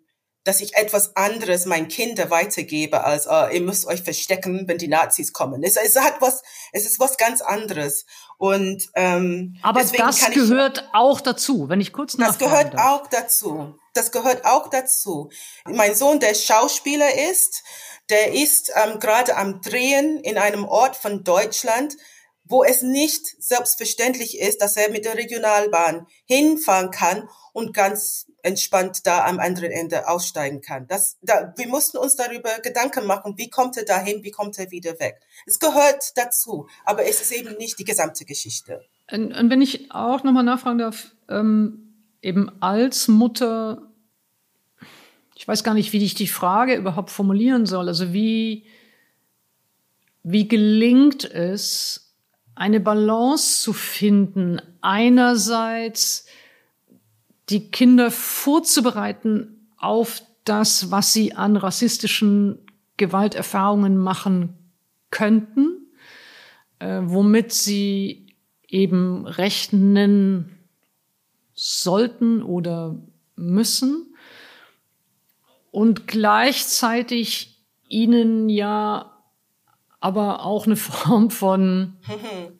dass ich etwas anderes meinen Kindern weitergebe, als äh, ihr müsst euch verstecken, wenn die Nazis kommen. Es, es hat was, es ist was ganz anderes. Und ähm, aber das gehört ich, auch dazu, wenn ich kurz Das gehört darf. auch dazu. Das gehört auch dazu. Mein Sohn, der Schauspieler ist, der ist ähm, gerade am Drehen in einem Ort von Deutschland, wo es nicht selbstverständlich ist, dass er mit der Regionalbahn hinfahren kann und ganz entspannt da am anderen Ende aussteigen kann. Das, da, wir mussten uns darüber Gedanken machen, wie kommt er dahin, wie kommt er wieder weg. Es gehört dazu, aber es ist eben nicht die gesamte Geschichte. Und, und wenn ich auch nochmal nachfragen darf, ähm, eben als Mutter, ich weiß gar nicht, wie ich die Frage überhaupt formulieren soll. Also wie, wie gelingt es, eine Balance zu finden, einerseits die Kinder vorzubereiten auf das, was sie an rassistischen Gewalterfahrungen machen könnten, äh, womit sie eben rechnen sollten oder müssen. Und gleichzeitig ihnen ja aber auch eine Form von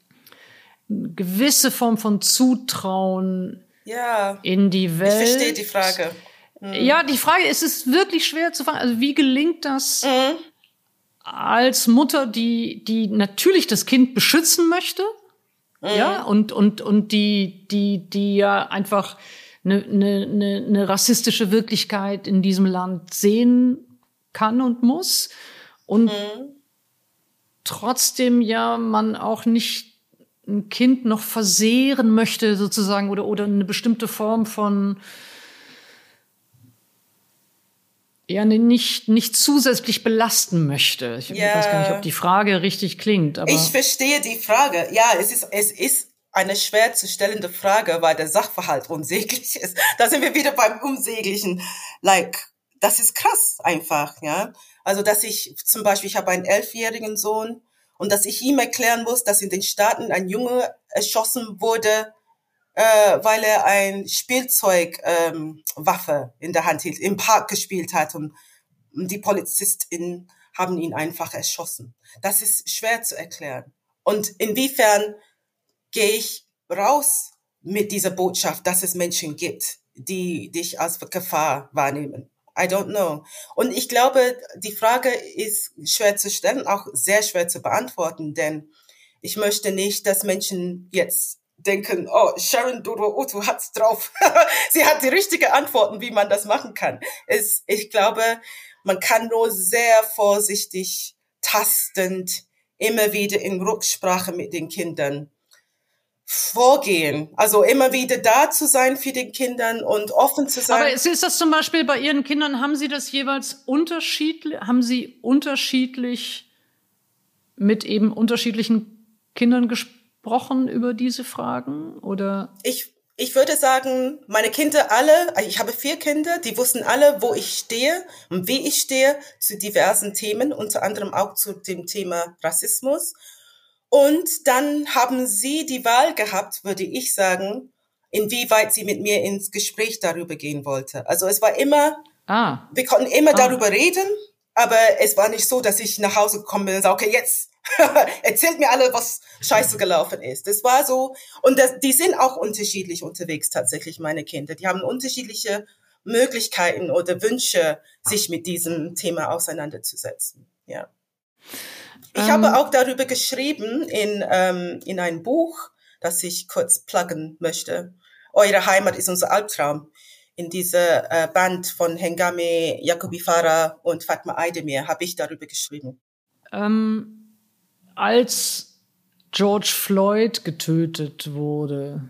gewisse Form von Zutrauen ja. in die Welt. Ich verstehe die Frage. Mhm. Ja, die Frage ist, es ist wirklich schwer zu fragen. Also wie gelingt das mhm. als Mutter, die, die natürlich das Kind beschützen möchte? Mhm. Ja, und, und, und die, die, die ja einfach eine, eine, eine, rassistische Wirklichkeit in diesem Land sehen kann und muss. Und mhm. trotzdem ja man auch nicht ein Kind noch versehren möchte sozusagen oder, oder eine bestimmte Form von ja nicht, nicht zusätzlich belasten möchte. Ich ja. weiß gar nicht, ob die Frage richtig klingt. Aber ich verstehe die Frage. Ja, es ist, es ist eine schwer zu stellende Frage, weil der Sachverhalt unsäglich ist. Da sind wir wieder beim Unsäglichen. Like, das ist krass einfach, ja. Also, dass ich zum Beispiel, ich habe einen elfjährigen Sohn, und dass ich ihm erklären muss, dass in den Staaten ein Junge erschossen wurde, äh, weil er ein Spielzeugwaffe ähm, Waffe in der Hand hielt, im Park gespielt hat und, die Polizisten haben ihn einfach erschossen. Das ist schwer zu erklären. Und inwiefern gehe ich raus mit dieser Botschaft, dass es Menschen gibt, die dich als Gefahr wahrnehmen? I don't know. Und ich glaube, die Frage ist schwer zu stellen, auch sehr schwer zu beantworten, denn ich möchte nicht, dass Menschen jetzt denken, oh, Sharon Dodo Utu hat's drauf. Sie hat die richtige Antworten, wie man das machen kann. Es, ich glaube, man kann nur sehr vorsichtig, tastend, immer wieder in Rücksprache mit den Kindern vorgehen. Also immer wieder da zu sein für die Kindern und offen zu sein. Aber ist das zum Beispiel bei Ihren Kindern, haben Sie das jeweils unterschiedlich, haben Sie unterschiedlich mit eben unterschiedlichen Kindern gesprochen über diese Fragen oder? Ich, ich würde sagen, meine Kinder alle, ich habe vier Kinder, die wussten alle, wo ich stehe und wie ich stehe zu diversen Themen, unter anderem auch zu dem Thema Rassismus. Und dann haben sie die Wahl gehabt, würde ich sagen, inwieweit sie mit mir ins Gespräch darüber gehen wollte. Also es war immer, ah. wir konnten immer ah. darüber reden, aber es war nicht so, dass ich nach Hause gekommen bin und sage, okay, jetzt erzählt mir alle, was scheiße gelaufen ist. Es war so, und das, die sind auch unterschiedlich unterwegs tatsächlich, meine Kinder. Die haben unterschiedliche Möglichkeiten oder Wünsche, sich mit diesem Thema auseinanderzusetzen. Ja. Ich ähm, habe auch darüber geschrieben in, ähm, in ein Buch, das ich kurz pluggen möchte. Eure Heimat ist unser Albtraum. In dieser äh, Band von Hengame Jacobi Farah und Fatma Aydemir habe ich darüber geschrieben. Ähm, als George Floyd getötet wurde,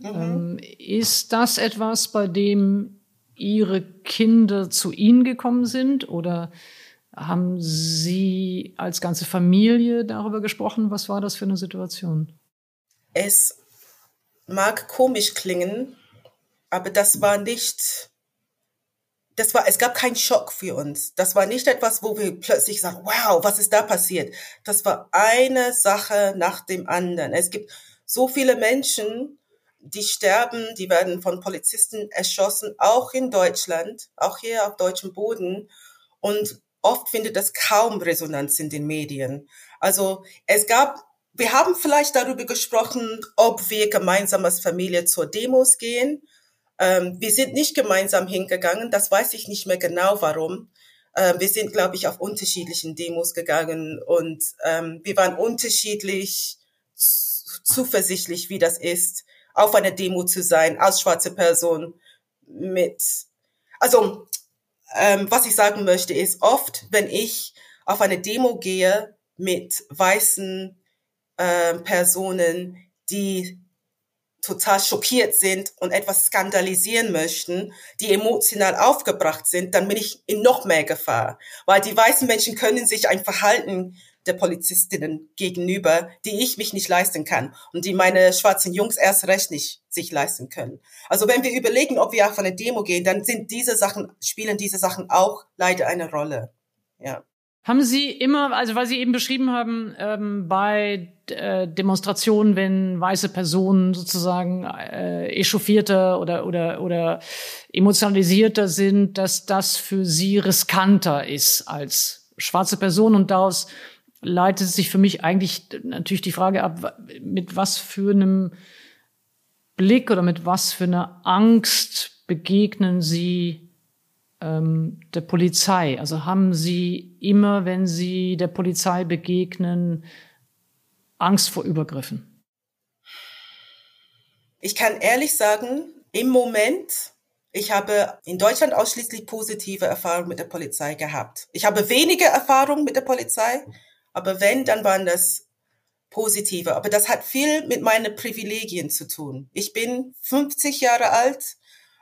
mhm. ähm, ist das etwas, bei dem Ihre Kinder zu Ihnen gekommen sind oder haben Sie als ganze Familie darüber gesprochen? Was war das für eine Situation? Es mag komisch klingen, aber das war nicht das war, es gab keinen Schock für uns. Das war nicht etwas, wo wir plötzlich sagen, wow, was ist da passiert? Das war eine Sache nach dem anderen. Es gibt so viele Menschen, die sterben, die werden von Polizisten erschossen, auch in Deutschland, auch hier auf deutschem Boden. Und oft findet das kaum Resonanz in den Medien. Also es gab, wir haben vielleicht darüber gesprochen, ob wir gemeinsam als Familie zur Demos gehen. Ähm, wir sind nicht gemeinsam hingegangen, das weiß ich nicht mehr genau warum. Äh, wir sind, glaube ich, auf unterschiedlichen Demos gegangen und ähm, wir waren unterschiedlich zuversichtlich, wie das ist, auf einer Demo zu sein, als schwarze Person mit, also ähm, was ich sagen möchte, ist oft, wenn ich auf eine Demo gehe mit weißen äh, Personen, die total schockiert sind und etwas skandalisieren möchten, die emotional aufgebracht sind, dann bin ich in noch mehr Gefahr. Weil die weißen Menschen können sich ein Verhalten der Polizistinnen gegenüber, die ich mich nicht leisten kann und die meine schwarzen Jungs erst recht nicht sich leisten können. Also wenn wir überlegen, ob wir auf eine Demo gehen, dann sind diese Sachen, spielen diese Sachen auch leider eine Rolle. Ja. Haben Sie immer, also weil Sie eben beschrieben haben, ähm, bei äh, Demonstrationen, wenn weiße Personen sozusagen äh, echauffierter oder, oder, oder emotionalisierter sind, dass das für Sie riskanter ist als schwarze Personen und daraus leitet sich für mich eigentlich natürlich die Frage ab, mit was für einem Blick oder mit was für einer Angst begegnen Sie ähm, der Polizei? Also haben Sie immer, wenn Sie der Polizei begegnen, Angst vor Übergriffen? Ich kann ehrlich sagen, im Moment, ich habe in Deutschland ausschließlich positive Erfahrungen mit der Polizei gehabt. Ich habe wenige Erfahrungen mit der Polizei, aber wenn, dann waren das positive. Aber das hat viel mit meinen Privilegien zu tun. Ich bin 50 Jahre alt,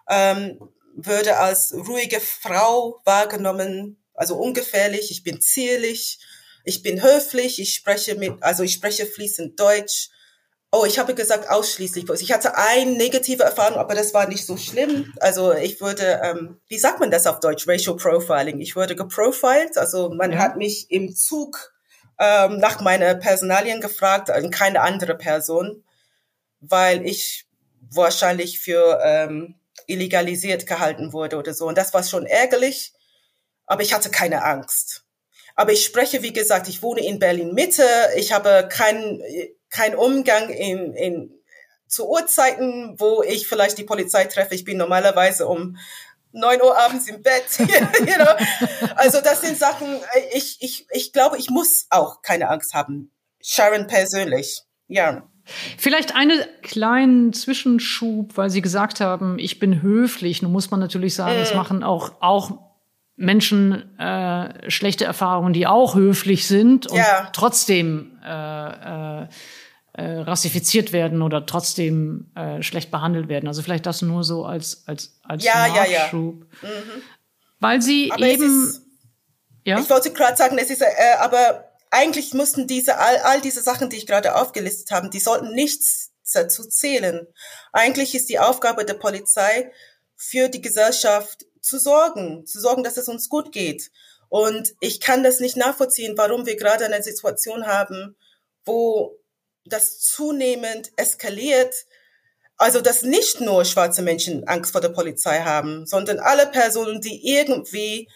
ähm, würde als ruhige Frau wahrgenommen, also ungefährlich. Ich bin zierlich, ich bin höflich, ich spreche mit, also ich spreche fließend Deutsch. Oh, ich habe gesagt ausschließlich. Ich hatte eine negative Erfahrung, aber das war nicht so schlimm. Also ich wurde, ähm, wie sagt man das auf Deutsch? Racial Profiling. Ich wurde geprofiled. Also man ja. hat mich im Zug ähm, nach meinen Personalien gefragt, keine andere Person, weil ich wahrscheinlich für ähm, illegalisiert gehalten wurde oder so. Und das war schon ärgerlich, aber ich hatte keine Angst. Aber ich spreche, wie gesagt, ich wohne in Berlin Mitte. Ich habe keinen kein Umgang in, in zu Uhrzeiten, wo ich vielleicht die Polizei treffe. Ich bin normalerweise um neun Uhr abends im Bett. you know? Also das sind Sachen, ich, ich, ich glaube, ich muss auch keine Angst haben. Sharon persönlich, ja. Vielleicht einen kleinen Zwischenschub, weil Sie gesagt haben, ich bin höflich. Nun muss man natürlich sagen, es mm. machen auch, auch Menschen äh, schlechte Erfahrungen, die auch höflich sind und ja. trotzdem äh, äh, äh, rassifiziert werden oder trotzdem äh, schlecht behandelt werden. Also vielleicht das nur so als als als ja, Nachschub. Ja, ja. Mhm. Weil sie aber eben ist, ja. Ich wollte gerade sagen, es ist äh, aber eigentlich mussten diese all, all diese Sachen, die ich gerade aufgelistet habe, die sollten nichts dazu zählen. Eigentlich ist die Aufgabe der Polizei für die Gesellschaft zu sorgen, zu sorgen, dass es uns gut geht. Und ich kann das nicht nachvollziehen, warum wir gerade eine Situation haben, wo das zunehmend eskaliert. Also, dass nicht nur schwarze Menschen Angst vor der Polizei haben, sondern alle Personen, die irgendwie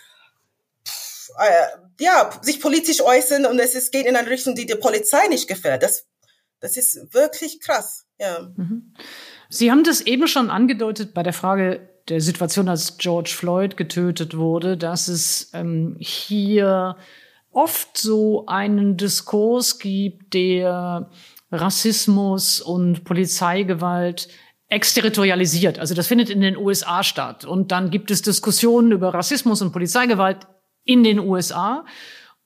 äh, ja, sich politisch äußern und es ist, geht in eine Richtung, die der Polizei nicht gefällt. Das, das ist wirklich krass. Ja. Mhm. Sie haben das eben schon angedeutet bei der Frage der Situation, als George Floyd getötet wurde, dass es ähm, hier oft so einen Diskurs gibt, der Rassismus und Polizeigewalt exterritorialisiert. Also das findet in den USA statt. Und dann gibt es Diskussionen über Rassismus und Polizeigewalt in den USA.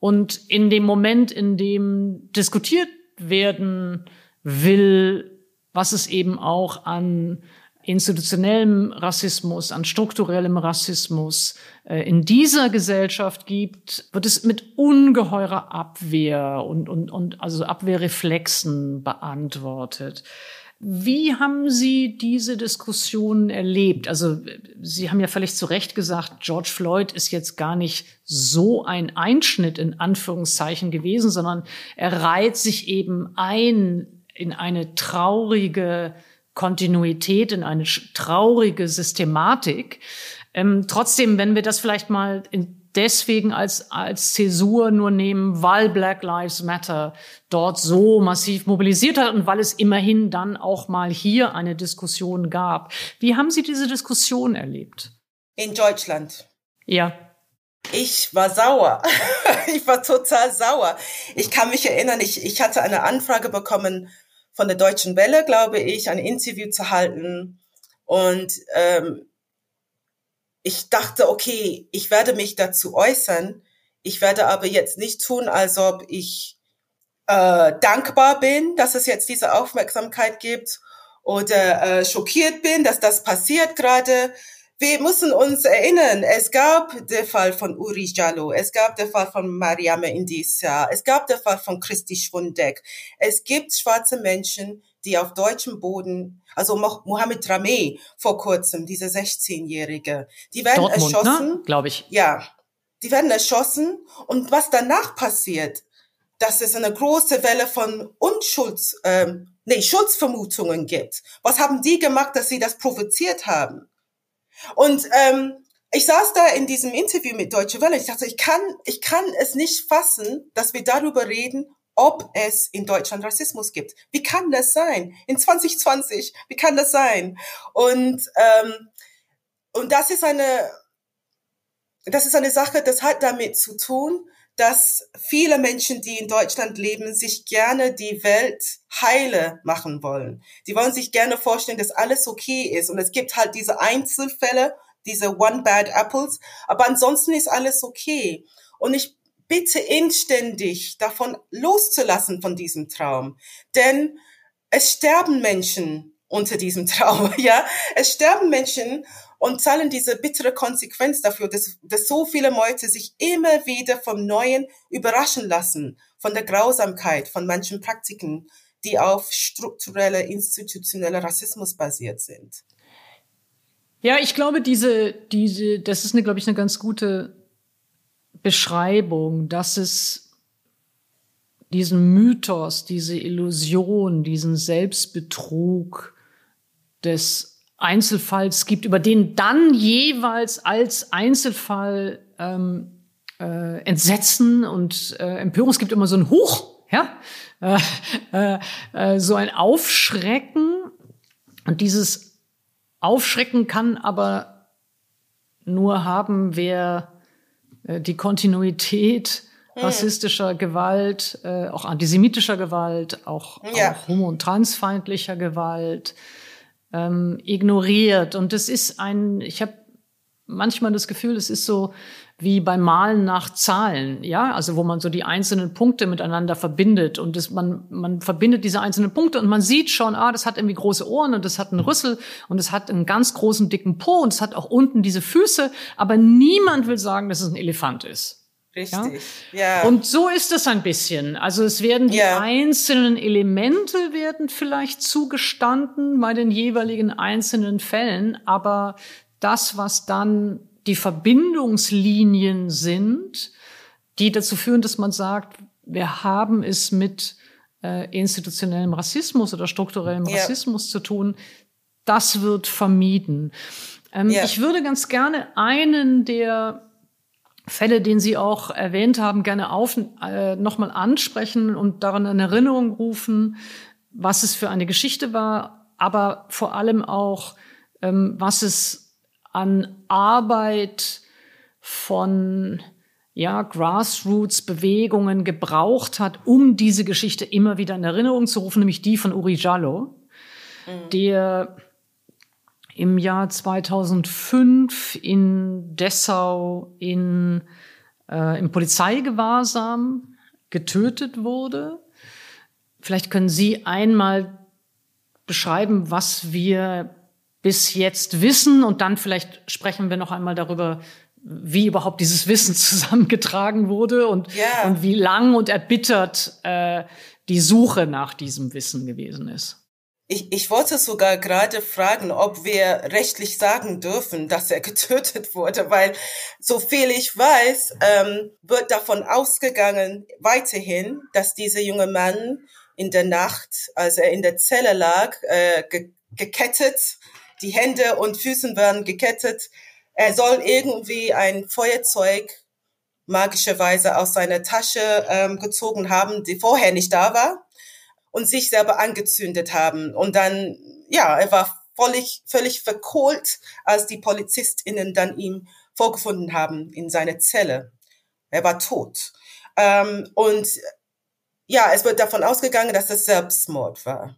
Und in dem Moment, in dem diskutiert werden will, was es eben auch an institutionellem Rassismus, an strukturellem Rassismus äh, in dieser Gesellschaft gibt, wird es mit ungeheurer Abwehr und, und, und also Abwehrreflexen beantwortet. Wie haben Sie diese Diskussion erlebt? Also Sie haben ja völlig zu Recht gesagt, George Floyd ist jetzt gar nicht so ein Einschnitt in Anführungszeichen gewesen, sondern er reiht sich eben ein in eine traurige Kontinuität, in eine traurige Systematik. Ähm, trotzdem, wenn wir das vielleicht mal in deswegen als, als Zäsur nur nehmen, weil Black Lives Matter dort so massiv mobilisiert hat und weil es immerhin dann auch mal hier eine Diskussion gab. Wie haben Sie diese Diskussion erlebt? In Deutschland. Ja. Ich war sauer. ich war total sauer. Ich kann mich erinnern, ich, ich hatte eine Anfrage bekommen von der Deutschen Welle, glaube ich, ein Interview zu halten. Und ähm, ich dachte, okay, ich werde mich dazu äußern. Ich werde aber jetzt nicht tun, als ob ich äh, dankbar bin, dass es jetzt diese Aufmerksamkeit gibt oder äh, schockiert bin, dass das passiert gerade. Wir müssen uns erinnern, es gab den Fall von Uri Jallo, es gab den Fall von Mariame Indisa, es gab den Fall von Christi Schwundeck. Es gibt schwarze Menschen, die auf deutschem Boden, also Mohammed Rameh vor kurzem, diese 16-Jährige, die werden Dortmund, ne? erschossen. Ne? Glaube ich. Ja, die werden erschossen. Und was danach passiert, dass es eine große Welle von Unschulds, ähm, nee, Schuldvermutungen gibt. Was haben die gemacht, dass sie das provoziert haben? Und ähm, ich saß da in diesem Interview mit Deutsche Welle. Ich dachte, ich kann, ich kann es nicht fassen, dass wir darüber reden, ob es in Deutschland Rassismus gibt. Wie kann das sein? In 2020, wie kann das sein? Und, ähm, und das ist eine, das ist eine Sache, das hat damit zu tun, dass viele Menschen, die in Deutschland leben, sich gerne die Welt heile machen wollen. Die wollen sich gerne vorstellen, dass alles okay ist. Und es gibt halt diese Einzelfälle, diese One Bad Apples. Aber ansonsten ist alles okay. Und ich bitte inständig davon loszulassen von diesem Traum. Denn es sterben Menschen unter diesem Traum, ja. Es sterben Menschen und zahlen diese bittere Konsequenz dafür, dass, dass so viele Leute sich immer wieder vom Neuen überraschen lassen, von der Grausamkeit von manchen Praktiken, die auf struktureller, institutioneller Rassismus basiert sind. Ja, ich glaube, diese, diese, das ist eine, glaube ich, eine ganz gute Beschreibung, dass es diesen Mythos, diese Illusion, diesen Selbstbetrug des Einzelfalls gibt, über den dann jeweils als Einzelfall ähm, äh, Entsetzen und äh, Empörung, es gibt immer so ein Hoch, ja, äh, äh, äh, so ein Aufschrecken. Und dieses Aufschrecken kann aber nur haben, wer äh, die Kontinuität hm. rassistischer Gewalt, äh, auch antisemitischer Gewalt, auch, ja. auch homo- und transfeindlicher Gewalt ähm, ignoriert. Und es ist ein, ich habe manchmal das Gefühl, es ist so wie beim Malen nach Zahlen, ja, also wo man so die einzelnen Punkte miteinander verbindet und das, man, man verbindet diese einzelnen Punkte und man sieht schon, ah, das hat irgendwie große Ohren und das hat einen Rüssel und es hat einen ganz großen dicken Po und es hat auch unten diese Füße, aber niemand will sagen, dass es ein Elefant ist. Richtig, ja. ja. Und so ist es ein bisschen. Also es werden die ja. einzelnen Elemente werden vielleicht zugestanden bei den jeweiligen einzelnen Fällen, aber das, was dann die Verbindungslinien sind, die dazu führen, dass man sagt, wir haben es mit äh, institutionellem Rassismus oder strukturellem ja. Rassismus zu tun, das wird vermieden. Ähm. Ich würde ganz gerne einen der Fälle, den Sie auch erwähnt haben, gerne auf, äh, nochmal ansprechen und daran in Erinnerung rufen, was es für eine Geschichte war, aber vor allem auch, ähm, was es an Arbeit von ja, Grassroots-Bewegungen gebraucht hat, um diese Geschichte immer wieder in Erinnerung zu rufen, nämlich die von Uri Jallo, mhm. der im Jahr 2005 in Dessau in, äh, im Polizeigewahrsam getötet wurde. Vielleicht können Sie einmal beschreiben, was wir bis jetzt wissen und dann vielleicht sprechen wir noch einmal darüber, wie überhaupt dieses Wissen zusammengetragen wurde und, yeah. und wie lang und erbittert äh, die Suche nach diesem Wissen gewesen ist. Ich, ich wollte sogar gerade fragen, ob wir rechtlich sagen dürfen, dass er getötet wurde, weil so viel ich weiß, ähm, wird davon ausgegangen weiterhin, dass dieser junge Mann in der Nacht, als er in der Zelle lag, äh, ge gekettet, die Hände und Füßen werden gekettet. Er soll irgendwie ein Feuerzeug magischerweise aus seiner Tasche ähm, gezogen haben, die vorher nicht da war und sich selber angezündet haben. Und dann, ja, er war völlig, völlig verkohlt, als die PolizistInnen dann ihm vorgefunden haben in seiner Zelle. Er war tot. Ähm, und ja, es wird davon ausgegangen, dass es Selbstmord war.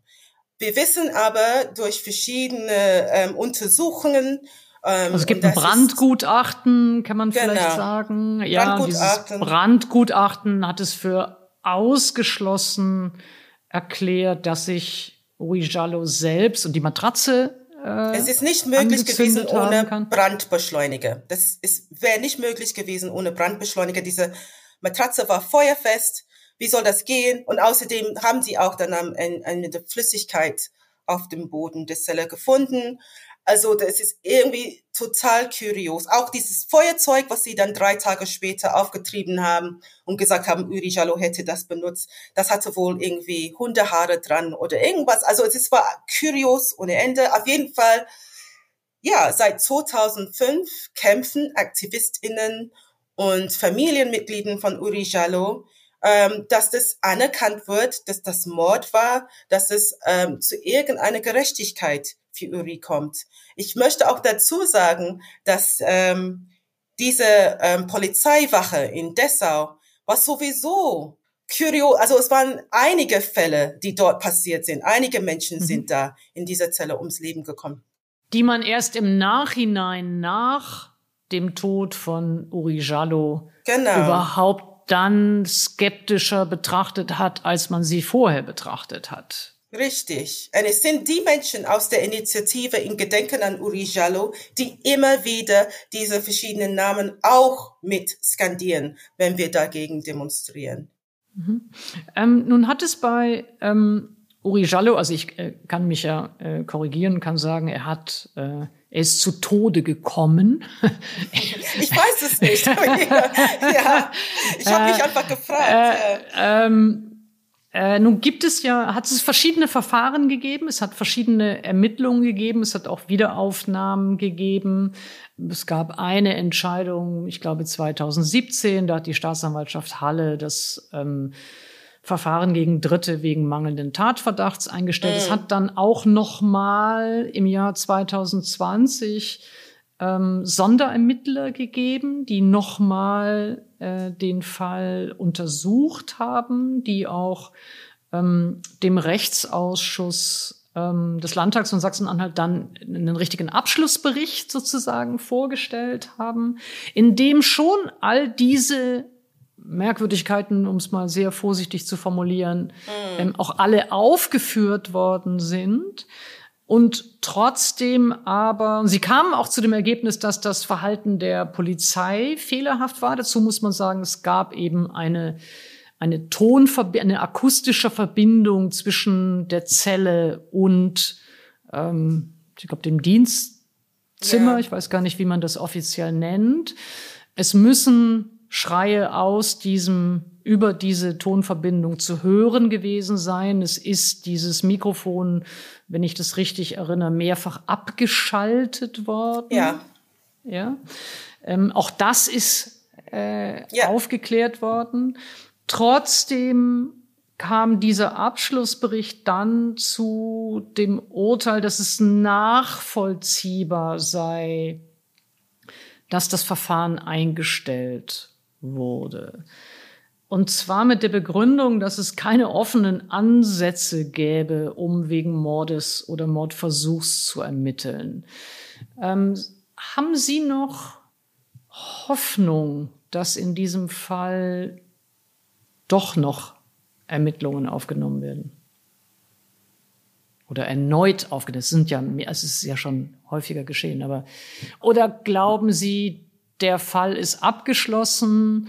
Wir wissen aber durch verschiedene ähm, Untersuchungen, ähm, also es gibt ein Brandgutachten, kann man genau. vielleicht sagen. Ja, Brandgutachten. dieses Brandgutachten hat es für ausgeschlossen erklärt, dass sich Uijallo selbst und die Matratze äh, es ist nicht möglich gewesen ohne Brandbeschleuniger. Das wäre nicht möglich gewesen ohne Brandbeschleuniger. Diese Matratze war feuerfest. Wie soll das gehen? Und außerdem haben sie auch dann eine, eine Flüssigkeit auf dem Boden der Zelle gefunden. Also das ist irgendwie total kurios. Auch dieses Feuerzeug, was sie dann drei Tage später aufgetrieben haben und gesagt haben, Uri Jallo hätte das benutzt, das hatte wohl irgendwie Hundehaare dran oder irgendwas. Also es war kurios ohne Ende. Auf jeden Fall, ja, seit 2005 kämpfen AktivistInnen und Familienmitglieder von Uri Jallo ähm, dass das anerkannt wird, dass das Mord war, dass es ähm, zu irgendeiner Gerechtigkeit Uri kommt. Ich möchte auch dazu sagen, dass ähm, diese ähm, Polizeiwache in Dessau war sowieso curio, also es waren einige Fälle, die dort passiert sind. Einige Menschen mhm. sind da in dieser Zelle ums Leben gekommen. Die man erst im Nachhinein nach dem Tod von Uri Jallo genau. überhaupt dann skeptischer betrachtet hat, als man sie vorher betrachtet hat. Richtig. Und es sind die Menschen aus der Initiative in Gedenken an Uri Jallo, die immer wieder diese verschiedenen Namen auch mit skandieren, wenn wir dagegen demonstrieren. Mhm. Ähm, nun hat es bei ähm, Uri Jallo, also ich äh, kann mich ja äh, korrigieren, kann sagen, er hat, äh, er ist zu Tode gekommen. ich weiß es nicht. ja, ich habe mich einfach gefragt. Äh, ähm, äh, nun gibt es ja, hat es verschiedene Verfahren gegeben, es hat verschiedene Ermittlungen gegeben, es hat auch Wiederaufnahmen gegeben. Es gab eine Entscheidung, ich glaube 2017, da hat die Staatsanwaltschaft Halle das ähm, Verfahren gegen Dritte wegen mangelnden Tatverdachts eingestellt. Mhm. Es hat dann auch noch mal im Jahr 2020 ähm, Sonderermittler gegeben, die nochmal äh, den Fall untersucht haben, die auch ähm, dem Rechtsausschuss ähm, des Landtags von Sachsen-Anhalt dann einen richtigen Abschlussbericht sozusagen vorgestellt haben, in dem schon all diese Merkwürdigkeiten, um es mal sehr vorsichtig zu formulieren, mhm. ähm, auch alle aufgeführt worden sind. Und trotzdem aber, sie kamen auch zu dem Ergebnis, dass das Verhalten der Polizei fehlerhaft war. Dazu muss man sagen, es gab eben eine, eine Tonverbindung, eine akustische Verbindung zwischen der Zelle und, ähm, ich glaube, dem Dienstzimmer. Ja. Ich weiß gar nicht, wie man das offiziell nennt. Es müssen Schreie aus diesem über diese Tonverbindung zu hören gewesen sein. Es ist dieses Mikrofon, wenn ich das richtig erinnere, mehrfach abgeschaltet worden. Ja. Ja. Ähm, auch das ist äh, ja. aufgeklärt worden. Trotzdem kam dieser Abschlussbericht dann zu dem Urteil, dass es nachvollziehbar sei, dass das Verfahren eingestellt wurde. Und zwar mit der Begründung, dass es keine offenen Ansätze gäbe, um wegen Mordes oder Mordversuchs zu ermitteln. Ähm, haben Sie noch Hoffnung, dass in diesem Fall doch noch Ermittlungen aufgenommen werden? Oder erneut aufgenommen? Es sind ja, es ist ja schon häufiger geschehen, aber, oder glauben Sie, der Fall ist abgeschlossen?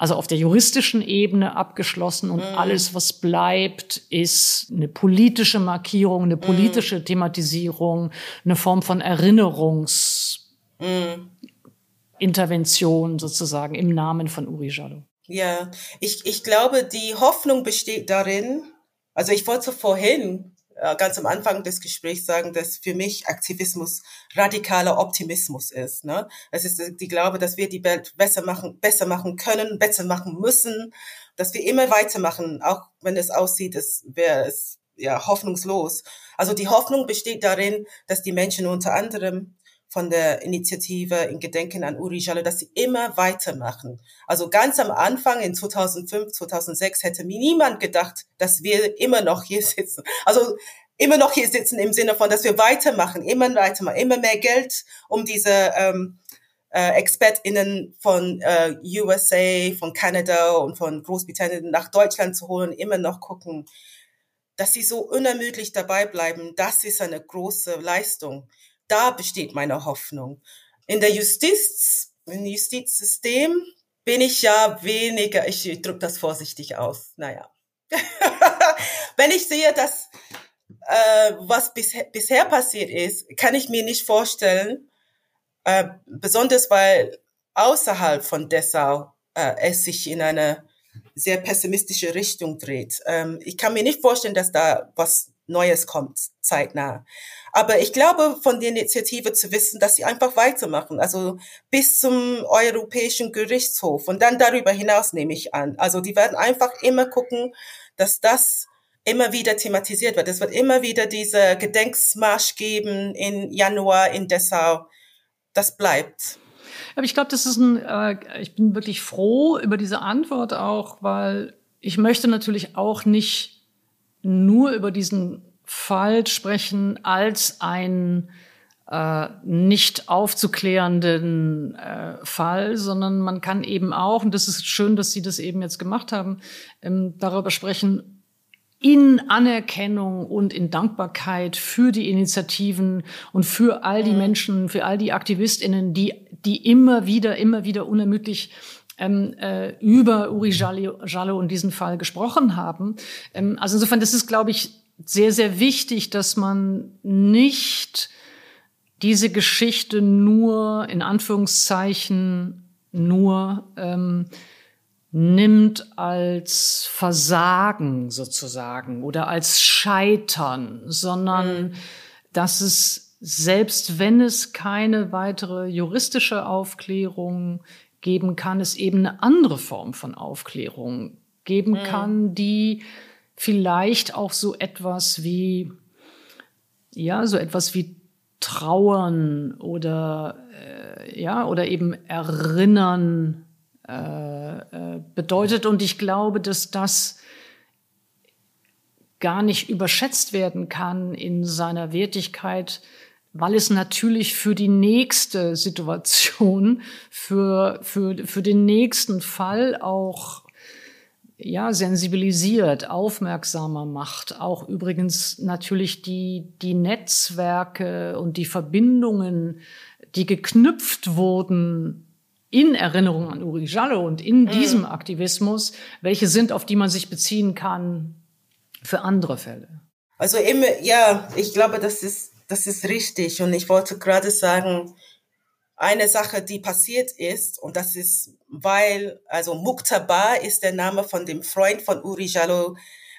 Also auf der juristischen Ebene abgeschlossen und mhm. alles, was bleibt, ist eine politische Markierung, eine politische mhm. Thematisierung, eine Form von Erinnerungsintervention mhm. sozusagen im Namen von Uri Jallo. Ja, ich, ich glaube, die Hoffnung besteht darin, also ich wollte vorhin ganz am Anfang des Gesprächs sagen, dass für mich Aktivismus radikaler Optimismus ist. Ne? Es ist die Glaube, dass wir die Welt besser machen, besser machen können, besser machen müssen, dass wir immer weitermachen, auch wenn es aussieht, es wäre es ja hoffnungslos. Also die Hoffnung besteht darin, dass die Menschen unter anderem von der Initiative in Gedenken an Uri Jallo, dass sie immer weitermachen. Also ganz am Anfang in 2005, 2006 hätte mir niemand gedacht, dass wir immer noch hier sitzen. Also immer noch hier sitzen im Sinne von, dass wir weitermachen, immer weitermachen, immer mehr Geld, um diese ähm, äh, ExpertInnen von äh, USA, von Kanada und von Großbritannien nach Deutschland zu holen, immer noch gucken, dass sie so unermüdlich dabei bleiben. Das ist eine große Leistung da besteht meine Hoffnung. In der Justiz, im Justizsystem bin ich ja weniger, ich drücke das vorsichtig aus, naja. Wenn ich sehe, dass äh, was bisher, bisher passiert ist, kann ich mir nicht vorstellen, äh, besonders weil außerhalb von Dessau äh, es sich in eine sehr pessimistische Richtung dreht. Ähm, ich kann mir nicht vorstellen, dass da was Neues kommt zeitnah. Aber ich glaube, von der Initiative zu wissen, dass sie einfach weitermachen, also bis zum Europäischen Gerichtshof und dann darüber hinaus nehme ich an. Also die werden einfach immer gucken, dass das immer wieder thematisiert wird. Es wird immer wieder diese Gedenksmarsch geben in Januar in Dessau. Das bleibt. Aber ich glaube, das ist ein, äh, ich bin wirklich froh über diese Antwort auch, weil ich möchte natürlich auch nicht nur über diesen Fall sprechen als ein äh, nicht aufzuklärenden äh, Fall, sondern man kann eben auch, und das ist schön, dass Sie das eben jetzt gemacht haben, ähm, darüber sprechen, in Anerkennung und in Dankbarkeit für die Initiativen und für all die mhm. Menschen, für all die AktivistInnen, die, die immer wieder, immer wieder unermüdlich ähm, äh, über Uri Jallo, und diesen Fall gesprochen haben. Ähm, also insofern, das ist, glaube ich, sehr, sehr wichtig, dass man nicht diese Geschichte nur in Anführungszeichen nur ähm, nimmt als Versagen sozusagen oder als Scheitern, sondern mhm. dass es selbst wenn es keine weitere juristische Aufklärung geben kann, es eben eine andere Form von Aufklärung geben mhm. kann, die vielleicht auch so etwas wie, ja, so etwas wie Trauern oder, äh, ja, oder eben Erinnern äh, äh, bedeutet. Und ich glaube, dass das gar nicht überschätzt werden kann in seiner Wertigkeit, weil es natürlich für die nächste Situation, für, für, für den nächsten Fall auch ja, sensibilisiert, aufmerksamer macht. Auch übrigens natürlich die, die Netzwerke und die Verbindungen, die geknüpft wurden in Erinnerung an Uri Jallo und in mhm. diesem Aktivismus, welche sind, auf die man sich beziehen kann für andere Fälle. Also immer, ja, ich glaube, das ist, das ist richtig. Und ich wollte gerade sagen, eine Sache, die passiert ist, und das ist, weil, also Muktaba ist der Name von dem Freund von Uri Jallo,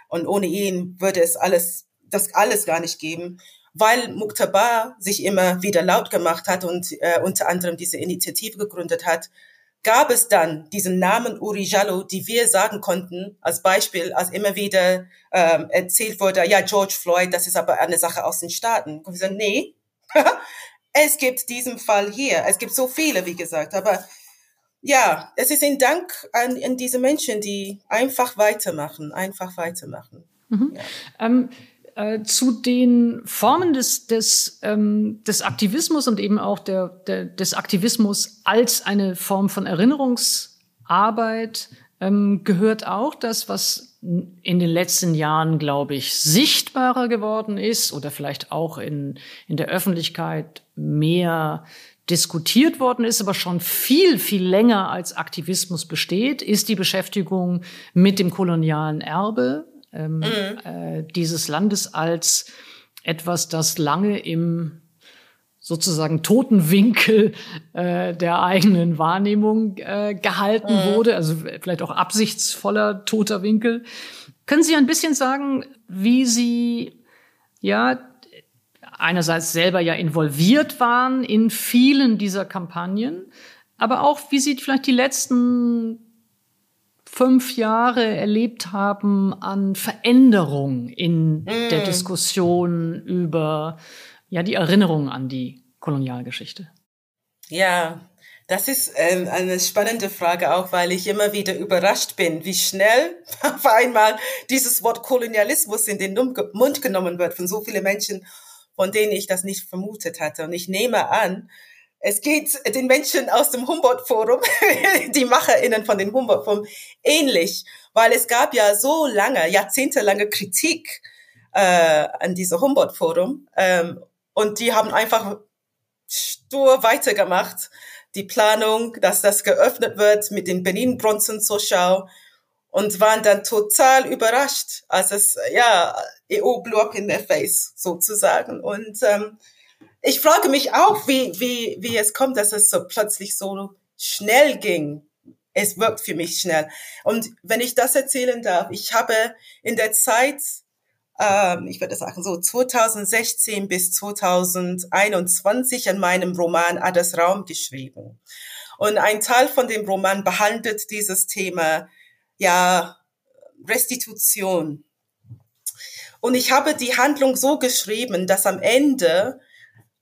und ohne ihn würde es alles, das alles gar nicht geben, weil Muktaba sich immer wieder laut gemacht hat und äh, unter anderem diese Initiative gegründet hat, gab es dann diesen Namen Uri Jallo, die wir sagen konnten, als Beispiel, als immer wieder ähm, erzählt wurde, ja, George Floyd, das ist aber eine Sache aus den Staaten. Und wir sagen, nee, es gibt diesen Fall hier. Es gibt so viele, wie gesagt. Aber ja, es ist ein Dank an, an diese Menschen, die einfach weitermachen, einfach weitermachen. Mhm. Ja. Ähm, äh, zu den Formen des, des, ähm, des Aktivismus und eben auch der, der, des Aktivismus als eine Form von Erinnerungsarbeit ähm, gehört auch das, was in den letzten Jahren, glaube ich, sichtbarer geworden ist oder vielleicht auch in, in der Öffentlichkeit mehr diskutiert worden ist, aber schon viel, viel länger als Aktivismus besteht, ist die Beschäftigung mit dem kolonialen Erbe ähm, mhm. äh, dieses Landes als etwas, das lange im sozusagen toten Winkel äh, der eigenen Wahrnehmung äh, gehalten mhm. wurde, also vielleicht auch absichtsvoller toter Winkel. Können Sie ein bisschen sagen, wie Sie ja einerseits selber ja involviert waren in vielen dieser Kampagnen, aber auch wie Sie vielleicht die letzten fünf Jahre erlebt haben an Veränderung in mm. der Diskussion über ja die Erinnerung an die Kolonialgeschichte? Ja, das ist ähm, eine spannende Frage auch, weil ich immer wieder überrascht bin, wie schnell auf einmal dieses Wort Kolonialismus in den Mund genommen wird von so vielen Menschen, von denen ich das nicht vermutet hatte. Und ich nehme an, es geht den Menschen aus dem Humboldt-Forum, die MacherInnen von den Humboldt-Forum, ähnlich, weil es gab ja so lange, jahrzehntelange Kritik äh, an diesem Humboldt-Forum ähm, und die haben einfach stur weitergemacht. Die Planung, dass das geöffnet wird mit den Benin Bronzen zur Schau und waren dann total überrascht, als es, ja, EU blew up in their face sozusagen. Und ähm, ich frage mich auch, wie, wie, wie es kommt, dass es so plötzlich so schnell ging. Es wirkt für mich schnell. Und wenn ich das erzählen darf, ich habe in der Zeit, ähm, ich würde sagen so 2016 bis 2021 an meinem Roman Adas Raum geschrieben. Und ein Teil von dem Roman behandelt dieses Thema, ja, Restitution. Und ich habe die Handlung so geschrieben, dass am Ende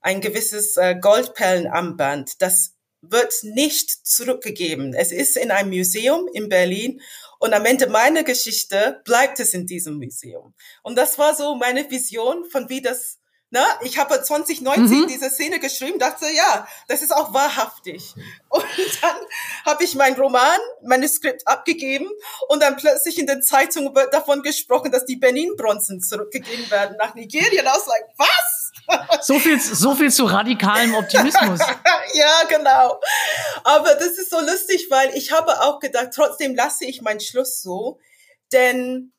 ein gewisses äh, Goldperlenarmband. Das wird nicht zurückgegeben. Es ist in einem Museum in Berlin und am Ende meiner Geschichte bleibt es in diesem Museum. Und das war so meine Vision von wie das na, ich habe 2019 mhm. diese Szene geschrieben, dachte, ja, das ist auch wahrhaftig. Und dann habe ich mein Roman, Manuskript abgegeben und dann plötzlich in den Zeitungen wird davon gesprochen, dass die Benin-Bronzen zurückgegeben werden nach Nigeria. Und I was like, was? So viel, so viel zu radikalem Optimismus. ja, genau. Aber das ist so lustig, weil ich habe auch gedacht, trotzdem lasse ich meinen Schluss so, denn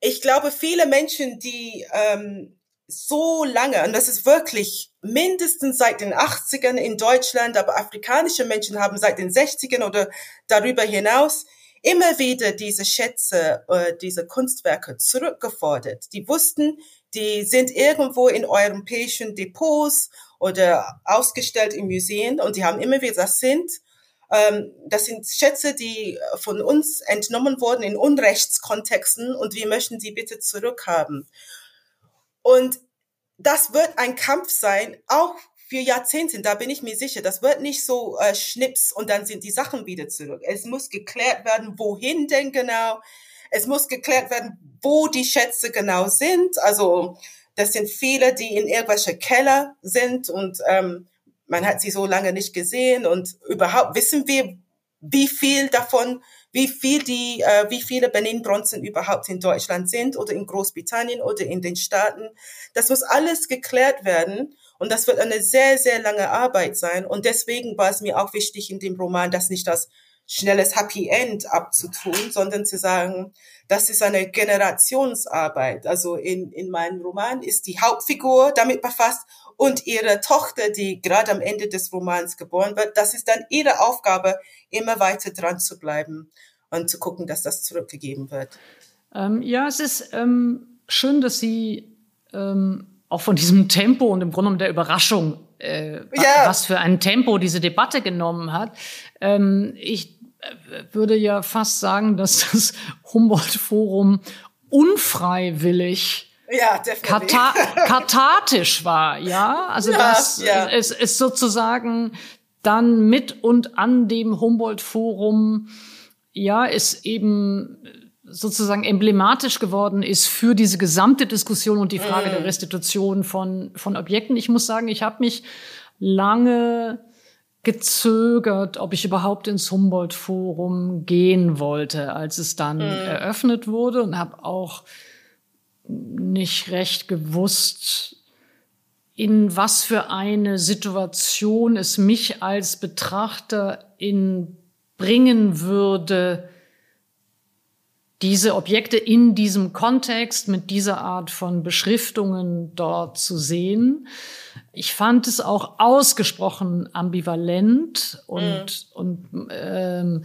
ich glaube, viele Menschen, die ähm, so lange, und das ist wirklich mindestens seit den 80ern in Deutschland, aber afrikanische Menschen haben seit den 60ern oder darüber hinaus immer wieder diese Schätze, äh, diese Kunstwerke zurückgefordert. Die wussten, die sind irgendwo in europäischen Depots oder ausgestellt in Museen und die haben immer wieder, das sind, ähm, das sind Schätze, die von uns entnommen wurden in Unrechtskontexten und wir möchten die bitte zurückhaben. Und das wird ein Kampf sein, auch für Jahrzehnte, da bin ich mir sicher. Das wird nicht so äh, schnips und dann sind die Sachen wieder zurück. Es muss geklärt werden, wohin denn genau. Es muss geklärt werden, wo die Schätze genau sind. Also das sind viele, die in irgendwelche Keller sind und ähm, man hat sie so lange nicht gesehen und überhaupt wissen wir, wie viel davon wie viel die, äh, wie viele Benin-Bronzen überhaupt in Deutschland sind oder in Großbritannien oder in den Staaten. Das muss alles geklärt werden. Und das wird eine sehr, sehr lange Arbeit sein. Und deswegen war es mir auch wichtig in dem Roman, das nicht das schnelles Happy End abzutun, sondern zu sagen, das ist eine Generationsarbeit. Also in, in meinem Roman ist die Hauptfigur damit befasst und ihre Tochter, die gerade am Ende des Romans geboren wird, das ist dann ihre Aufgabe, immer weiter dran zu bleiben und zu gucken, dass das zurückgegeben wird. Ähm, ja, es ist ähm, schön, dass Sie ähm, auch von diesem Tempo und im Grunde genommen der Überraschung, äh, ja. was für ein Tempo diese Debatte genommen hat. Ähm, ich würde ja fast sagen, dass das Humboldt-Forum unfreiwillig ja, Kata kathartisch war, ja. Also ja, das ja. Es ist sozusagen dann mit und an dem Humboldt-Forum, ja, ist eben sozusagen emblematisch geworden ist für diese gesamte Diskussion und die Frage mm. der Restitution von, von Objekten. Ich muss sagen, ich habe mich lange gezögert, ob ich überhaupt ins Humboldt-Forum gehen wollte, als es dann mm. eröffnet wurde und habe auch nicht recht gewusst, in was für eine Situation es mich als Betrachter in bringen würde, diese Objekte in diesem Kontext mit dieser Art von Beschriftungen dort zu sehen. Ich fand es auch ausgesprochen ambivalent und, mm. und ähm,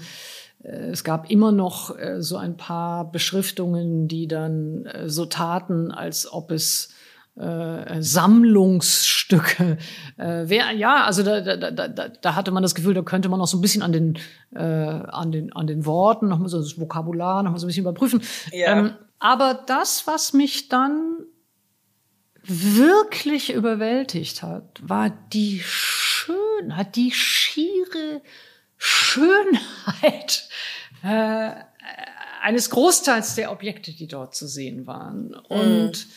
äh, es gab immer noch äh, so ein paar Beschriftungen, die dann äh, so taten, als ob es äh, Sammlungsstücke. Äh, wer, ja, also da, da, da, da hatte man das Gefühl, da könnte man noch so ein bisschen an den, äh, an den, an den Worten, noch mal so das Vokabular, noch mal so ein bisschen überprüfen. Ja. Ähm, aber das, was mich dann wirklich überwältigt hat, war die Schönheit, die schiere Schönheit äh, eines Großteils der Objekte, die dort zu sehen waren. Und mm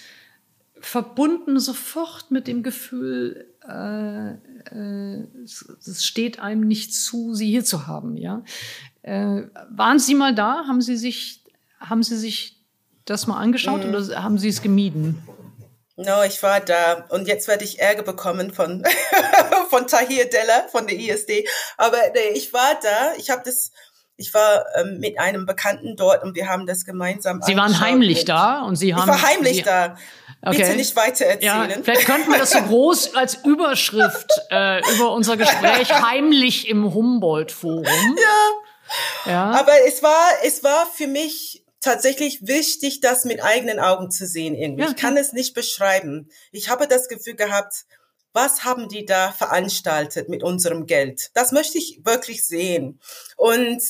verbunden sofort mit dem Gefühl, äh, äh, es steht einem nicht zu, sie hier zu haben. Ja, äh, waren Sie mal da? Haben Sie sich, haben Sie sich das mal angeschaut mhm. oder haben Sie es gemieden? No, ich war da und jetzt werde ich Ärger bekommen von von Tahir Della von der ISD. Aber nee, ich war da. Ich habe das. Ich war ähm, mit einem Bekannten dort und wir haben das gemeinsam. Sie waren heimlich da und Sie haben. Ich war heimlich Sie, da. Okay. Bitte nicht weiter erzählen. Ja, vielleicht könnten wir das so groß als Überschrift äh, über unser Gespräch heimlich im Humboldt-Forum. Ja. ja. Aber es war, es war für mich tatsächlich wichtig, das mit eigenen Augen zu sehen irgendwie. Ja. Ich kann es nicht beschreiben. Ich habe das Gefühl gehabt, was haben die da veranstaltet mit unserem Geld? Das möchte ich wirklich sehen. Und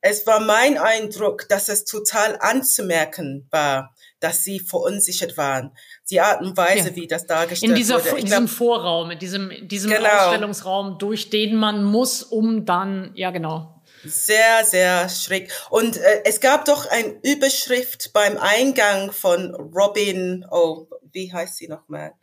es war mein Eindruck, dass es total anzumerken war, dass sie verunsichert waren. Die Art und Weise, ja. wie das dargestellt in dieser, wurde. In diesem glaub, Vorraum, in diesem, diesem genau. Ausstellungsraum, durch den man muss, um dann, ja genau. Sehr, sehr schräg. Und äh, es gab doch eine Überschrift beim Eingang von Robin, oh, wie heißt sie nochmal?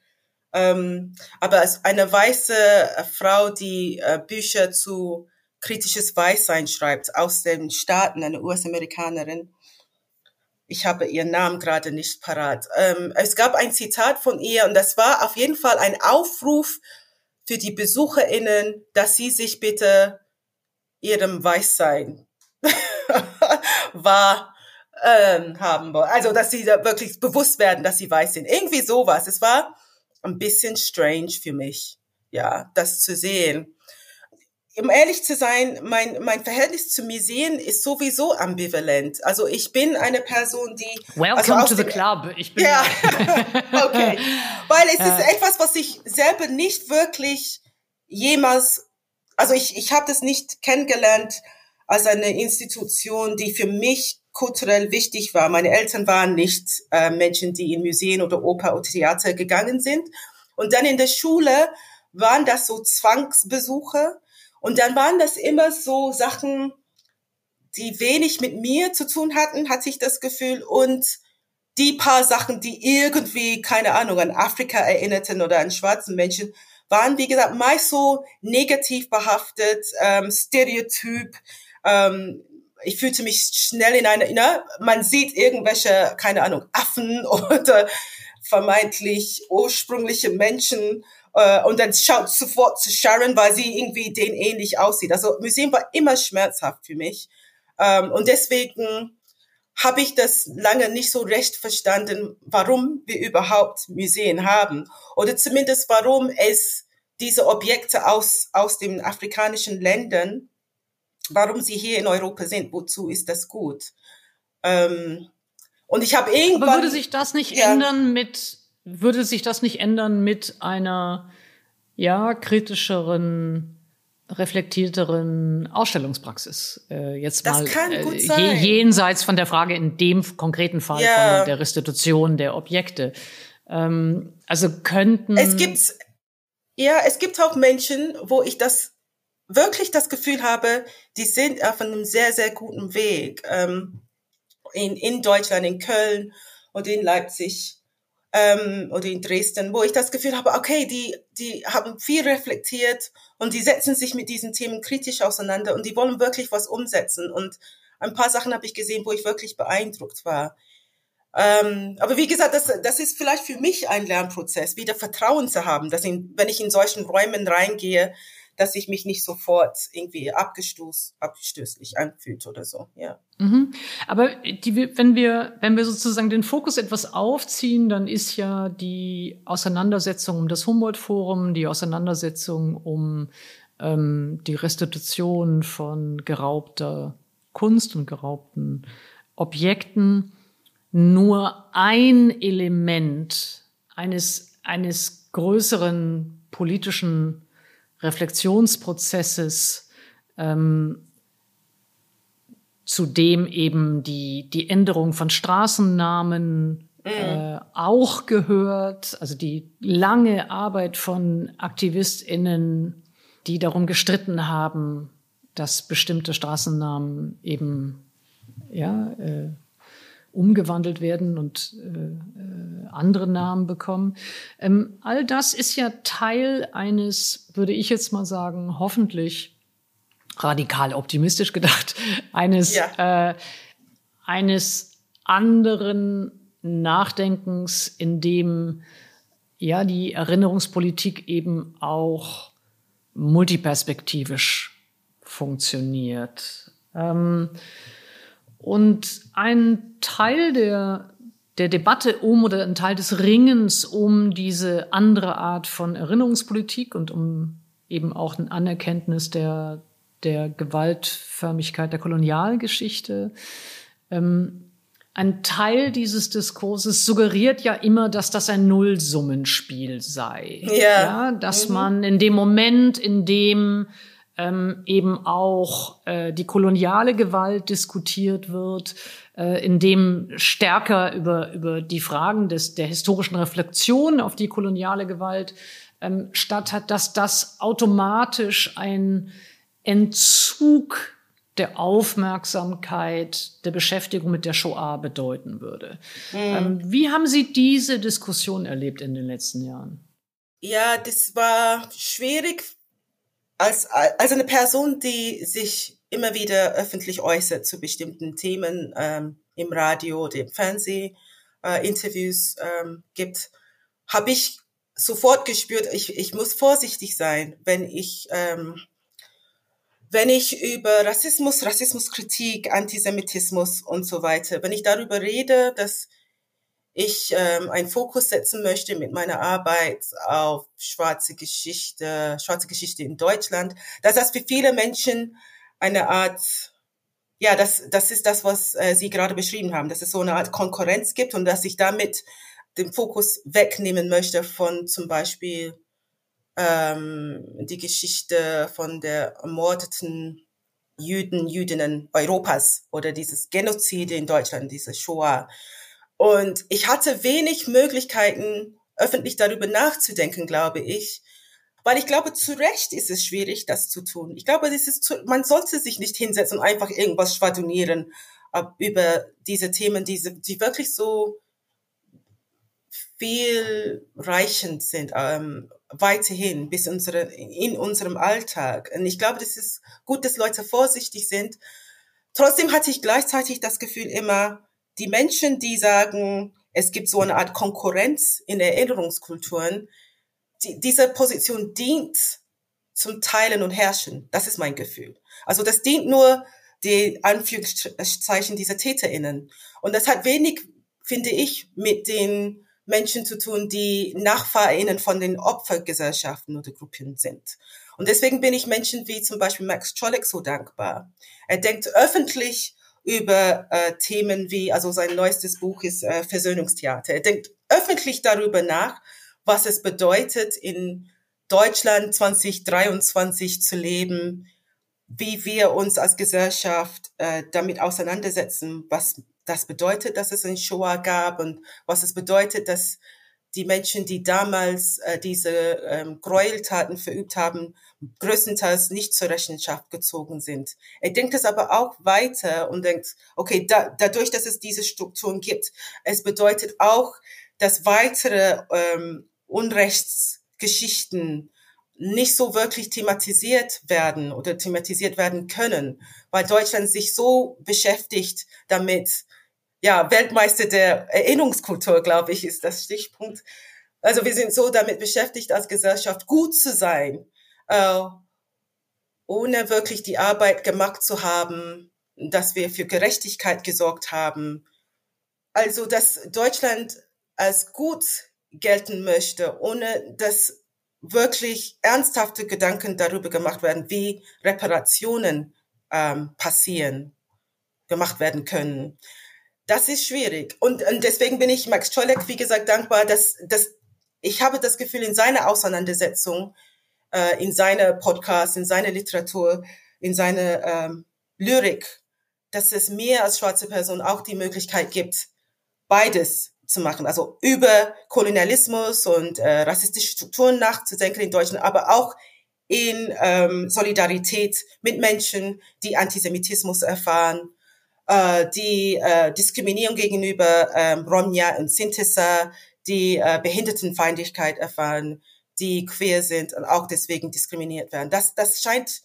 Ähm, aber es eine weiße äh, Frau, die äh, Bücher zu kritisches Weißsein schreibt aus den Staaten, eine US-Amerikanerin ich habe ihren Namen gerade nicht parat. Ähm, es gab ein Zitat von ihr und das war auf jeden Fall ein Aufruf für die BesucherInnen, dass sie sich bitte ihrem Weißsein wahr ähm, haben wollen. Also, dass sie da wirklich bewusst werden, dass sie weiß sind. Irgendwie sowas. Es war ein bisschen strange für mich, ja, das zu sehen um ehrlich zu sein, mein, mein Verhältnis zu Museen ist sowieso ambivalent. Also ich bin eine Person, die... Welcome also to the club. Ich bin... Ja, okay. Weil es ist etwas, was ich selber nicht wirklich jemals... Also ich, ich habe das nicht kennengelernt als eine Institution, die für mich kulturell wichtig war. Meine Eltern waren nicht äh, Menschen, die in Museen oder Oper oder Theater gegangen sind. Und dann in der Schule waren das so Zwangsbesuche und dann waren das immer so Sachen, die wenig mit mir zu tun hatten, hatte ich das Gefühl. Und die paar Sachen, die irgendwie, keine Ahnung, an Afrika erinnerten oder an schwarzen Menschen, waren, wie gesagt, meist so negativ behaftet, ähm, Stereotyp. Ähm, ich fühlte mich schnell in einer, ne, man sieht irgendwelche, keine Ahnung, Affen oder vermeintlich ursprüngliche Menschen äh, und dann schaut sofort zu Sharon, weil sie irgendwie den ähnlich aussieht. Also Museum war immer schmerzhaft für mich. Ähm, und deswegen habe ich das lange nicht so recht verstanden, warum wir überhaupt Museen haben. Oder zumindest warum es diese Objekte aus, aus den afrikanischen Ländern, warum sie hier in Europa sind. Wozu ist das gut? Ähm, und ich habe irgendwann. Aber würde sich das nicht ja, ändern mit würde sich das nicht ändern mit einer ja kritischeren reflektierteren Ausstellungspraxis äh, jetzt das mal kann gut äh, jenseits von der Frage in dem konkreten Fall ja. von der Restitution der Objekte. Ähm, also könnten es gibt ja es gibt auch Menschen, wo ich das wirklich das Gefühl habe, die sind auf einem sehr sehr guten Weg ähm, in in Deutschland, in Köln und in Leipzig ähm, oder in Dresden, wo ich das Gefühl habe, okay, die, die haben viel reflektiert und die setzen sich mit diesen Themen kritisch auseinander und die wollen wirklich was umsetzen. Und ein paar Sachen habe ich gesehen, wo ich wirklich beeindruckt war. Ähm, aber wie gesagt, das, das ist vielleicht für mich ein Lernprozess, wieder Vertrauen zu haben, dass in, wenn ich in solchen Räumen reingehe, dass ich mich nicht sofort irgendwie abgestoß, abstößlich anfühlt oder so, ja. Mhm. Aber die, wenn wir, wenn wir sozusagen den Fokus etwas aufziehen, dann ist ja die Auseinandersetzung um das Humboldt-Forum, die Auseinandersetzung um ähm, die Restitution von geraubter Kunst und geraubten Objekten nur ein Element eines, eines größeren politischen Reflexionsprozesses, ähm, zu dem eben die, die Änderung von Straßennamen mhm. äh, auch gehört, also die lange Arbeit von AktivistInnen, die darum gestritten haben, dass bestimmte Straßennamen eben ja, äh, umgewandelt werden und äh, äh, andere Namen bekommen. Ähm, all das ist ja Teil eines, würde ich jetzt mal sagen, hoffentlich radikal optimistisch gedacht, eines, ja. äh, eines anderen Nachdenkens, in dem ja die Erinnerungspolitik eben auch multiperspektivisch funktioniert. Ähm, und ein Teil der, der Debatte um oder ein Teil des Ringens um diese andere Art von Erinnerungspolitik und um eben auch ein Anerkenntnis der, der Gewaltförmigkeit der Kolonialgeschichte. Ähm, ein Teil dieses Diskurses suggeriert ja immer, dass das ein Nullsummenspiel sei. Ja. ja dass mhm. man in dem Moment, in dem ähm, eben auch äh, die koloniale Gewalt diskutiert wird, äh, in dem stärker über, über die Fragen des, der historischen Reflexion auf die koloniale Gewalt ähm, statt hat, dass das automatisch ein Entzug der Aufmerksamkeit, der Beschäftigung mit der Shoah bedeuten würde. Mhm. Ähm, wie haben Sie diese Diskussion erlebt in den letzten Jahren? Ja, das war schwierig als, als eine Person, die sich immer wieder öffentlich äußert zu bestimmten Themen ähm, im Radio oder im Fernsehen, äh, Interviews ähm, gibt, habe ich sofort gespürt, ich, ich muss vorsichtig sein, wenn ich ähm, wenn ich über Rassismus, Rassismuskritik, Antisemitismus und so weiter, wenn ich darüber rede, dass ich ähm, einen Fokus setzen möchte mit meiner Arbeit auf schwarze Geschichte, schwarze Geschichte in Deutschland, dass das für viele Menschen eine Art, ja, das, das ist das, was äh, Sie gerade beschrieben haben, dass es so eine Art Konkurrenz gibt und dass ich damit den Fokus wegnehmen möchte von zum Beispiel ähm, die Geschichte von der ermordeten Juden, Jüdinnen Europas oder dieses Genozid in Deutschland, diese Shoah. Und ich hatte wenig Möglichkeiten, öffentlich darüber nachzudenken, glaube ich. Weil ich glaube, zu Recht ist es schwierig, das zu tun. Ich glaube, das ist zu, man sollte sich nicht hinsetzen und einfach irgendwas schwadronieren über diese Themen, die, die wirklich so viel reichend sind, ähm, weiterhin bis unsere, in unserem Alltag. Und ich glaube, das ist gut, dass Leute vorsichtig sind. Trotzdem hatte ich gleichzeitig das Gefühl immer, die Menschen, die sagen, es gibt so eine Art Konkurrenz in Erinnerungskulturen, die, diese Position dient zum Teilen und Herrschen. Das ist mein Gefühl. Also das dient nur die Anführungszeichen dieser TäterInnen. Und das hat wenig, finde ich, mit den Menschen zu tun, die NachfahrInnen von den Opfergesellschaften oder Gruppen sind. Und deswegen bin ich Menschen wie zum Beispiel Max Czolek so dankbar. Er denkt öffentlich über äh, Themen wie, also sein neuestes Buch ist äh, Versöhnungstheater. Er denkt öffentlich darüber nach, was es bedeutet, in Deutschland 2023 zu leben, wie wir uns als Gesellschaft äh, damit auseinandersetzen, was das bedeutet, dass es ein Shoah gab und was es bedeutet, dass die Menschen, die damals äh, diese ähm, Gräueltaten verübt haben, größtenteils nicht zur Rechenschaft gezogen sind. Er denkt es aber auch weiter und denkt, okay, da, dadurch, dass es diese Strukturen gibt, es bedeutet auch, dass weitere ähm, Unrechtsgeschichten nicht so wirklich thematisiert werden oder thematisiert werden können, weil Deutschland sich so beschäftigt damit, ja, Weltmeister der Erinnerungskultur, glaube ich, ist das Stichpunkt. Also wir sind so damit beschäftigt, als Gesellschaft gut zu sein, äh, ohne wirklich die Arbeit gemacht zu haben, dass wir für Gerechtigkeit gesorgt haben. Also, dass Deutschland als gut gelten möchte, ohne dass wirklich ernsthafte Gedanken darüber gemacht werden, wie Reparationen ähm, passieren, gemacht werden können. Das ist schwierig. Und, und deswegen bin ich Max Czolek, wie gesagt, dankbar, dass, dass ich habe das Gefühl, in seiner Auseinandersetzung, äh, in seiner Podcast, in seiner Literatur, in seiner ähm, Lyrik, dass es mir als schwarze Person auch die Möglichkeit gibt, beides zu machen. Also über Kolonialismus und äh, rassistische Strukturen nachzudenken in Deutschland, aber auch in ähm, Solidarität mit Menschen, die Antisemitismus erfahren, äh, die äh, Diskriminierung gegenüber ähm, Romja und Sintesa, die äh, Behindertenfeindlichkeit erfahren, die queer sind und auch deswegen diskriminiert werden. Das, das scheint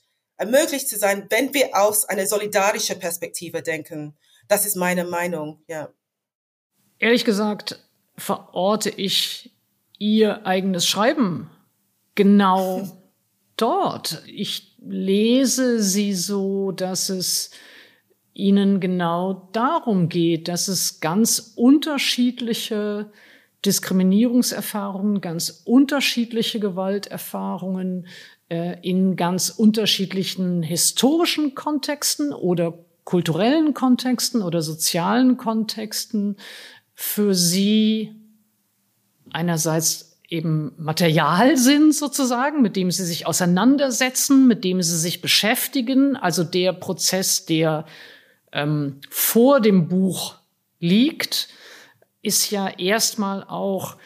möglich zu sein, wenn wir aus einer solidarischen Perspektive denken. Das ist meine Meinung, ja. Ehrlich gesagt verorte ich ihr eigenes Schreiben genau dort. Ich lese sie so, dass es ihnen genau darum geht, dass es ganz unterschiedliche Diskriminierungserfahrungen, ganz unterschiedliche Gewalterfahrungen äh, in ganz unterschiedlichen historischen Kontexten oder kulturellen Kontexten oder sozialen Kontexten für sie einerseits eben Material sind sozusagen, mit dem sie sich auseinandersetzen, mit dem sie sich beschäftigen, also der Prozess, der ähm, vor dem Buch liegt, ist ja erstmal auch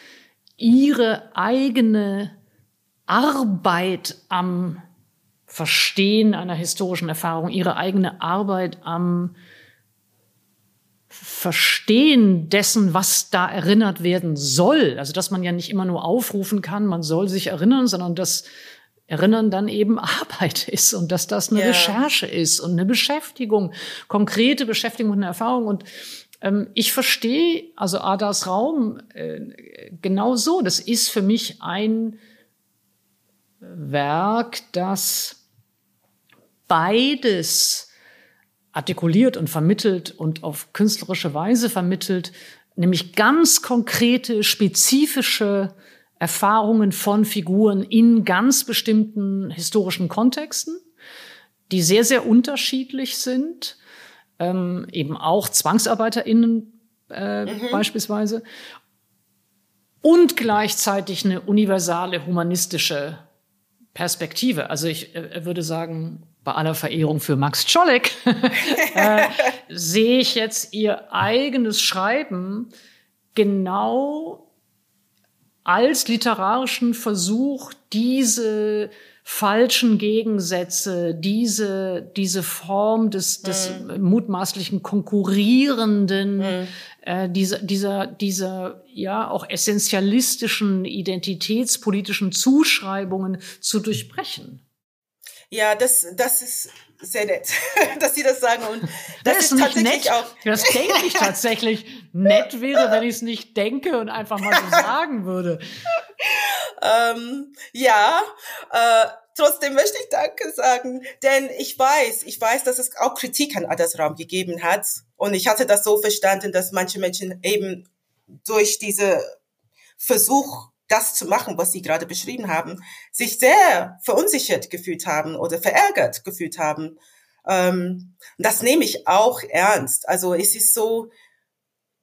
ihre eigene Arbeit am Verstehen einer historischen Erfahrung, ihre eigene Arbeit am Verstehen dessen, was da erinnert werden soll. Also, dass man ja nicht immer nur aufrufen kann, man soll sich erinnern, sondern dass Erinnern dann eben Arbeit ist und dass das eine yeah. Recherche ist und eine Beschäftigung, konkrete Beschäftigung und eine Erfahrung. Und ich verstehe also Adas Raum äh, genau so. Das ist für mich ein Werk, das beides artikuliert und vermittelt und auf künstlerische Weise vermittelt, nämlich ganz konkrete, spezifische Erfahrungen von Figuren in ganz bestimmten historischen Kontexten, die sehr, sehr unterschiedlich sind, ähm, eben auch ZwangsarbeiterInnen äh, mhm. beispielsweise, und gleichzeitig eine universale humanistische Perspektive. Also ich äh, würde sagen, bei aller Verehrung für Max Czolek äh, sehe ich jetzt ihr eigenes Schreiben genau als literarischen Versuch, diese falschen Gegensätze, diese, diese Form des, des mhm. mutmaßlichen konkurrierenden, mhm. äh, dieser, dieser, dieser, ja, auch essentialistischen, identitätspolitischen Zuschreibungen zu durchbrechen. Ja, das, das ist sehr nett, dass Sie das sagen. Und das, das ist, tatsächlich nett. auch. Das denke ich tatsächlich nett wäre, wenn ich es nicht denke und einfach mal so sagen würde. ähm, ja, äh, trotzdem möchte ich Danke sagen, denn ich weiß, ich weiß, dass es auch Kritik an Altersraum gegeben hat. Und ich hatte das so verstanden, dass manche Menschen eben durch diese Versuch, das zu machen, was Sie gerade beschrieben haben, sich sehr verunsichert gefühlt haben oder verärgert gefühlt haben. Ähm, das nehme ich auch ernst. Also es ist so,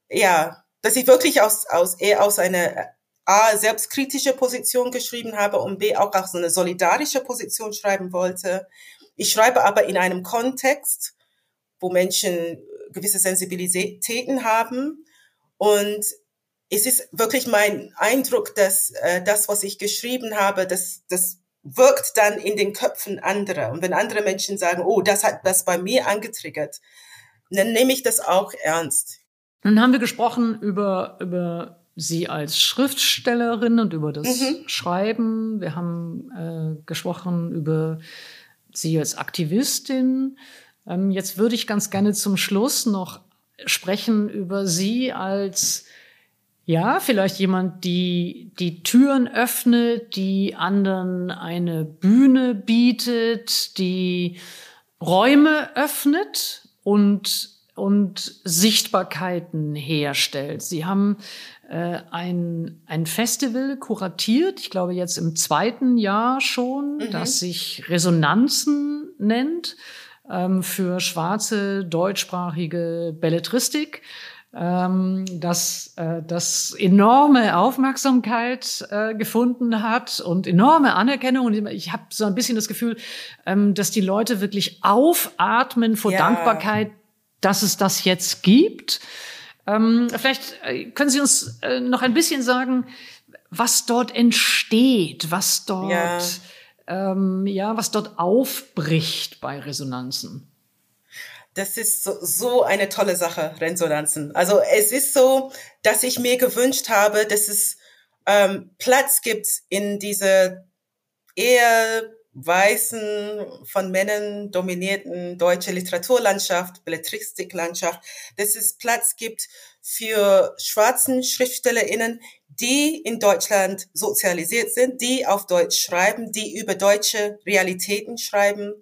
ja, dass ich wirklich aus, aus eher aus einer A, selbstkritische Position geschrieben habe und B, auch aus einer solidarische Position schreiben wollte. Ich schreibe aber in einem Kontext, wo Menschen gewisse Sensibilitäten haben und es ist wirklich mein Eindruck, dass äh, das, was ich geschrieben habe, das, das wirkt dann in den Köpfen anderer. Und wenn andere Menschen sagen, oh, das hat das bei mir angetriggert, dann nehme ich das auch ernst. Nun haben wir gesprochen über, über Sie als Schriftstellerin und über das mhm. Schreiben. Wir haben äh, gesprochen über Sie als Aktivistin. Ähm, jetzt würde ich ganz gerne zum Schluss noch sprechen über Sie als ja, vielleicht jemand, die die Türen öffnet, die anderen eine Bühne bietet, die Räume öffnet und und Sichtbarkeiten herstellt. Sie haben äh, ein, ein Festival kuratiert, ich glaube jetzt im zweiten Jahr schon, mhm. das sich Resonanzen nennt ähm, für schwarze deutschsprachige Belletristik ähm, dass äh, das enorme Aufmerksamkeit äh, gefunden hat und enorme Anerkennung. Und ich habe so ein bisschen das Gefühl, ähm, dass die Leute wirklich aufatmen vor ja. Dankbarkeit, dass es das jetzt gibt. Ähm, vielleicht äh, können Sie uns äh, noch ein bisschen sagen, was dort entsteht, was dort, ja. Ähm, ja, was dort aufbricht bei Resonanzen. Das ist so, so eine tolle Sache, Resonanzen. Also es ist so, dass ich mir gewünscht habe, dass es ähm, Platz gibt in diese eher weißen, von Männern dominierten deutsche Literaturlandschaft, Belletristiklandschaft, dass es Platz gibt für schwarzen SchriftstellerInnen, die in Deutschland sozialisiert sind, die auf Deutsch schreiben, die über deutsche Realitäten schreiben.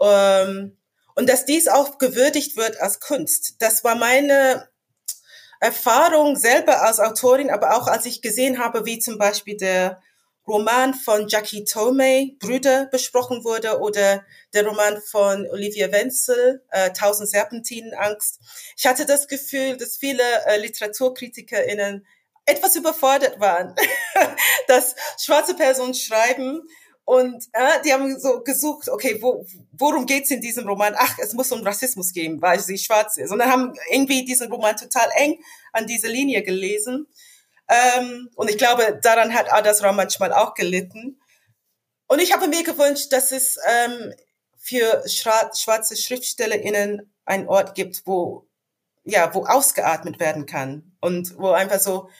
Ähm, und dass dies auch gewürdigt wird als Kunst. Das war meine Erfahrung selber als Autorin, aber auch als ich gesehen habe, wie zum Beispiel der Roman von Jackie Tomei, Brüder, besprochen wurde oder der Roman von Olivia Wenzel, äh, Tausend Serpentinen Angst. Ich hatte das Gefühl, dass viele äh, LiteraturkritikerInnen etwas überfordert waren, dass schwarze Personen schreiben und äh, die haben so gesucht, okay, wo, worum geht's in diesem Roman? Ach, es muss um Rassismus gehen, weil sie schwarz ist. Und dann haben irgendwie diesen Roman total eng an diese Linie gelesen. Ähm, und ich glaube, daran hat Adasra manchmal auch gelitten. Und ich habe mir gewünscht, dass es ähm, für schwarze SchriftstellerInnen einen Ort gibt, wo, ja, wo ausgeatmet werden kann und wo einfach so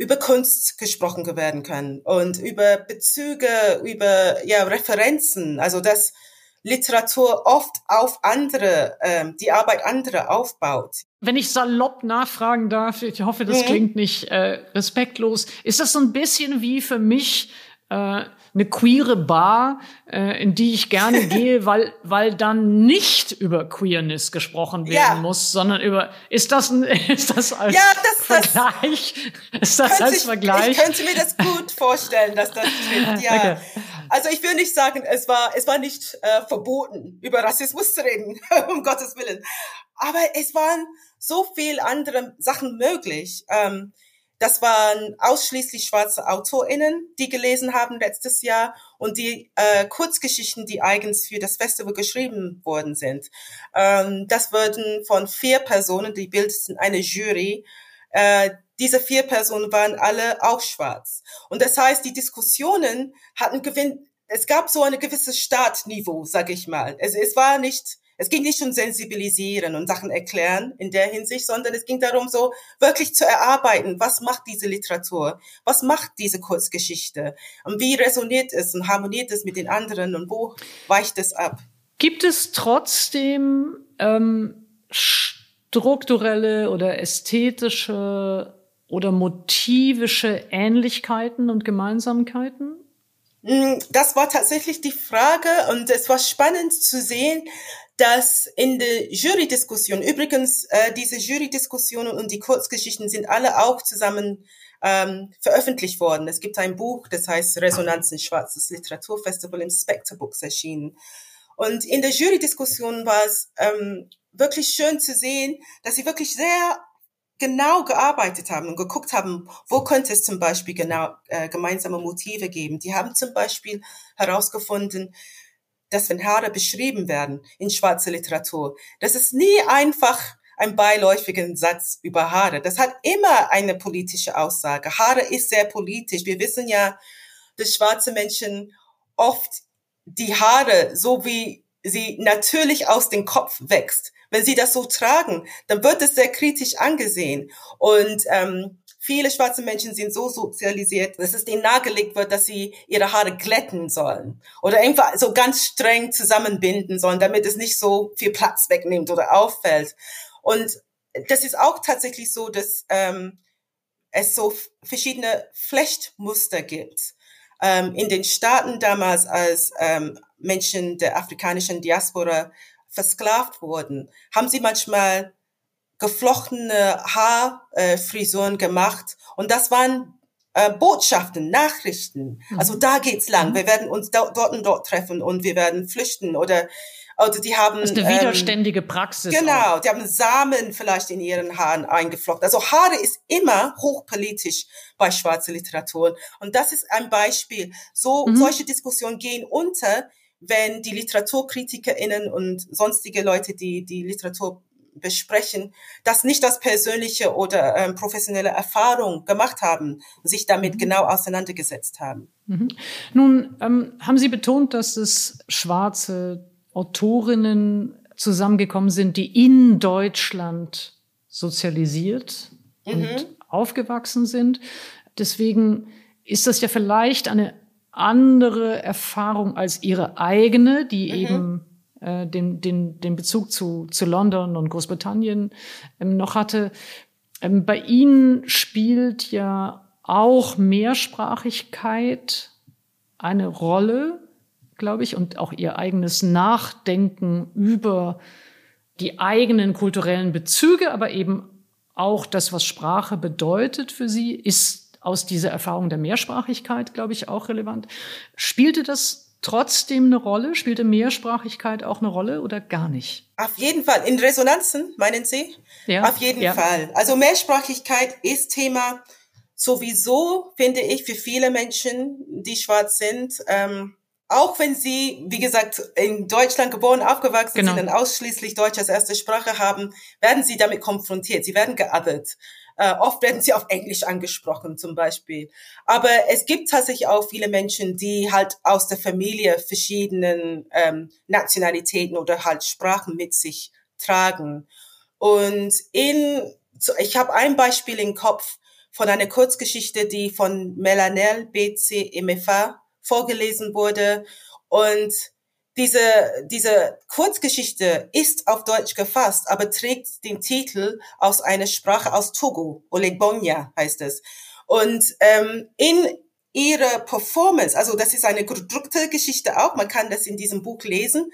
über Kunst gesprochen werden kann und über Bezüge, über ja, Referenzen, also dass Literatur oft auf andere, ähm, die Arbeit anderer aufbaut. Wenn ich salopp nachfragen darf, ich hoffe, das mhm. klingt nicht äh, respektlos, ist das so ein bisschen wie für mich eine queere Bar, äh, in die ich gerne gehe, weil, weil dann nicht über Queerness gesprochen werden ja. muss, sondern über, ist das, ein, ist das als ja, das, Vergleich? Das ist das als ich, Vergleich? Ich könnte mir das gut vorstellen, dass das stimmt, ja. Okay. Also ich will nicht sagen, es war, es war nicht äh, verboten, über Rassismus zu reden, um Gottes Willen. Aber es waren so viel andere Sachen möglich. Ähm, das waren ausschließlich schwarze AutorInnen, die gelesen haben letztes Jahr und die äh, Kurzgeschichten, die eigens für das Festival geschrieben worden sind. Ähm, das wurden von vier Personen, die bildeten eine Jury. Äh, diese vier Personen waren alle auch schwarz. Und das heißt, die Diskussionen hatten gewinn, es gab so eine gewisse Startniveau, sag ich mal. Es, es war nicht es ging nicht um Sensibilisieren und Sachen erklären in der Hinsicht, sondern es ging darum, so wirklich zu erarbeiten, was macht diese Literatur, was macht diese Kurzgeschichte und wie resoniert es und harmoniert es mit den anderen und wo weicht es ab. Gibt es trotzdem ähm, strukturelle oder ästhetische oder motivische Ähnlichkeiten und Gemeinsamkeiten? Mm, das war tatsächlich die Frage und es war spannend zu sehen, dass in der Jury-Diskussion, übrigens äh, diese Jury-Diskussionen und die Kurzgeschichten sind alle auch zusammen ähm, veröffentlicht worden. Es gibt ein Buch, das heißt Resonanzen Schwarzes Literaturfestival im Spectre Books erschienen. Und in der Jury-Diskussion war es ähm, wirklich schön zu sehen, dass sie wirklich sehr genau gearbeitet haben und geguckt haben, wo könnte es zum Beispiel genau äh, gemeinsame Motive geben. Die haben zum Beispiel herausgefunden, dass wenn Haare beschrieben werden in schwarzer Literatur, das ist nie einfach ein beiläufigen Satz über Haare. Das hat immer eine politische Aussage. Haare ist sehr politisch. Wir wissen ja, dass schwarze Menschen oft die Haare, so wie sie natürlich aus dem Kopf wächst, wenn sie das so tragen, dann wird es sehr kritisch angesehen. Und ähm, Viele schwarze Menschen sind so sozialisiert, dass es ihnen nahegelegt wird, dass sie ihre Haare glätten sollen oder einfach so ganz streng zusammenbinden sollen, damit es nicht so viel Platz wegnimmt oder auffällt. Und das ist auch tatsächlich so, dass ähm, es so verschiedene Flechtmuster gibt. Ähm, in den Staaten damals, als ähm, Menschen der afrikanischen Diaspora versklavt wurden, haben sie manchmal geflochtene Haarfrisuren äh, gemacht und das waren äh, Botschaften, Nachrichten. Mhm. Also da geht's lang. Mhm. Wir werden uns dort und dort treffen und wir werden flüchten oder oder die haben das ist eine widerständige ähm, Praxis. Genau, auch. die haben Samen vielleicht in ihren Haaren eingeflochten. Also Haare ist immer hochpolitisch bei schwarzer Literatur und das ist ein Beispiel. So mhm. solche Diskussionen gehen unter, wenn die LiteraturkritikerInnen und sonstige Leute, die die Literatur besprechen, das nicht als persönliche oder ähm, professionelle Erfahrung gemacht haben, sich damit mhm. genau auseinandergesetzt haben. Mhm. Nun ähm, haben Sie betont, dass es schwarze Autorinnen zusammengekommen sind, die in Deutschland sozialisiert mhm. und aufgewachsen sind. Deswegen ist das ja vielleicht eine andere Erfahrung als ihre eigene, die mhm. eben äh, den, den, den Bezug zu, zu London und Großbritannien ähm, noch hatte. Ähm, bei Ihnen spielt ja auch Mehrsprachigkeit eine Rolle, glaube ich, und auch Ihr eigenes Nachdenken über die eigenen kulturellen Bezüge, aber eben auch das, was Sprache bedeutet für Sie, ist aus dieser Erfahrung der Mehrsprachigkeit, glaube ich, auch relevant. Spielte das trotzdem eine Rolle? Spielte Mehrsprachigkeit auch eine Rolle oder gar nicht? Auf jeden Fall. In Resonanzen, meinen Sie? Ja. Auf jeden ja. Fall. Also Mehrsprachigkeit ist Thema sowieso, finde ich, für viele Menschen, die schwarz sind. Ähm, auch wenn sie, wie gesagt, in Deutschland geboren, aufgewachsen genau. sind und ausschließlich Deutsch als erste Sprache haben, werden sie damit konfrontiert. Sie werden geothert. Äh, oft werden sie auf Englisch angesprochen zum Beispiel. Aber es gibt tatsächlich auch viele Menschen, die halt aus der Familie verschiedenen ähm, Nationalitäten oder halt Sprachen mit sich tragen. Und in, ich habe ein Beispiel im Kopf von einer Kurzgeschichte, die von Melanel BC MFA vorgelesen wurde. Und diese, diese Kurzgeschichte ist auf Deutsch gefasst, aber trägt den Titel aus einer Sprache aus Togo, Olegbonya heißt es. Und ähm, in ihrer Performance, also das ist eine gedruckte Geschichte auch, man kann das in diesem Buch lesen.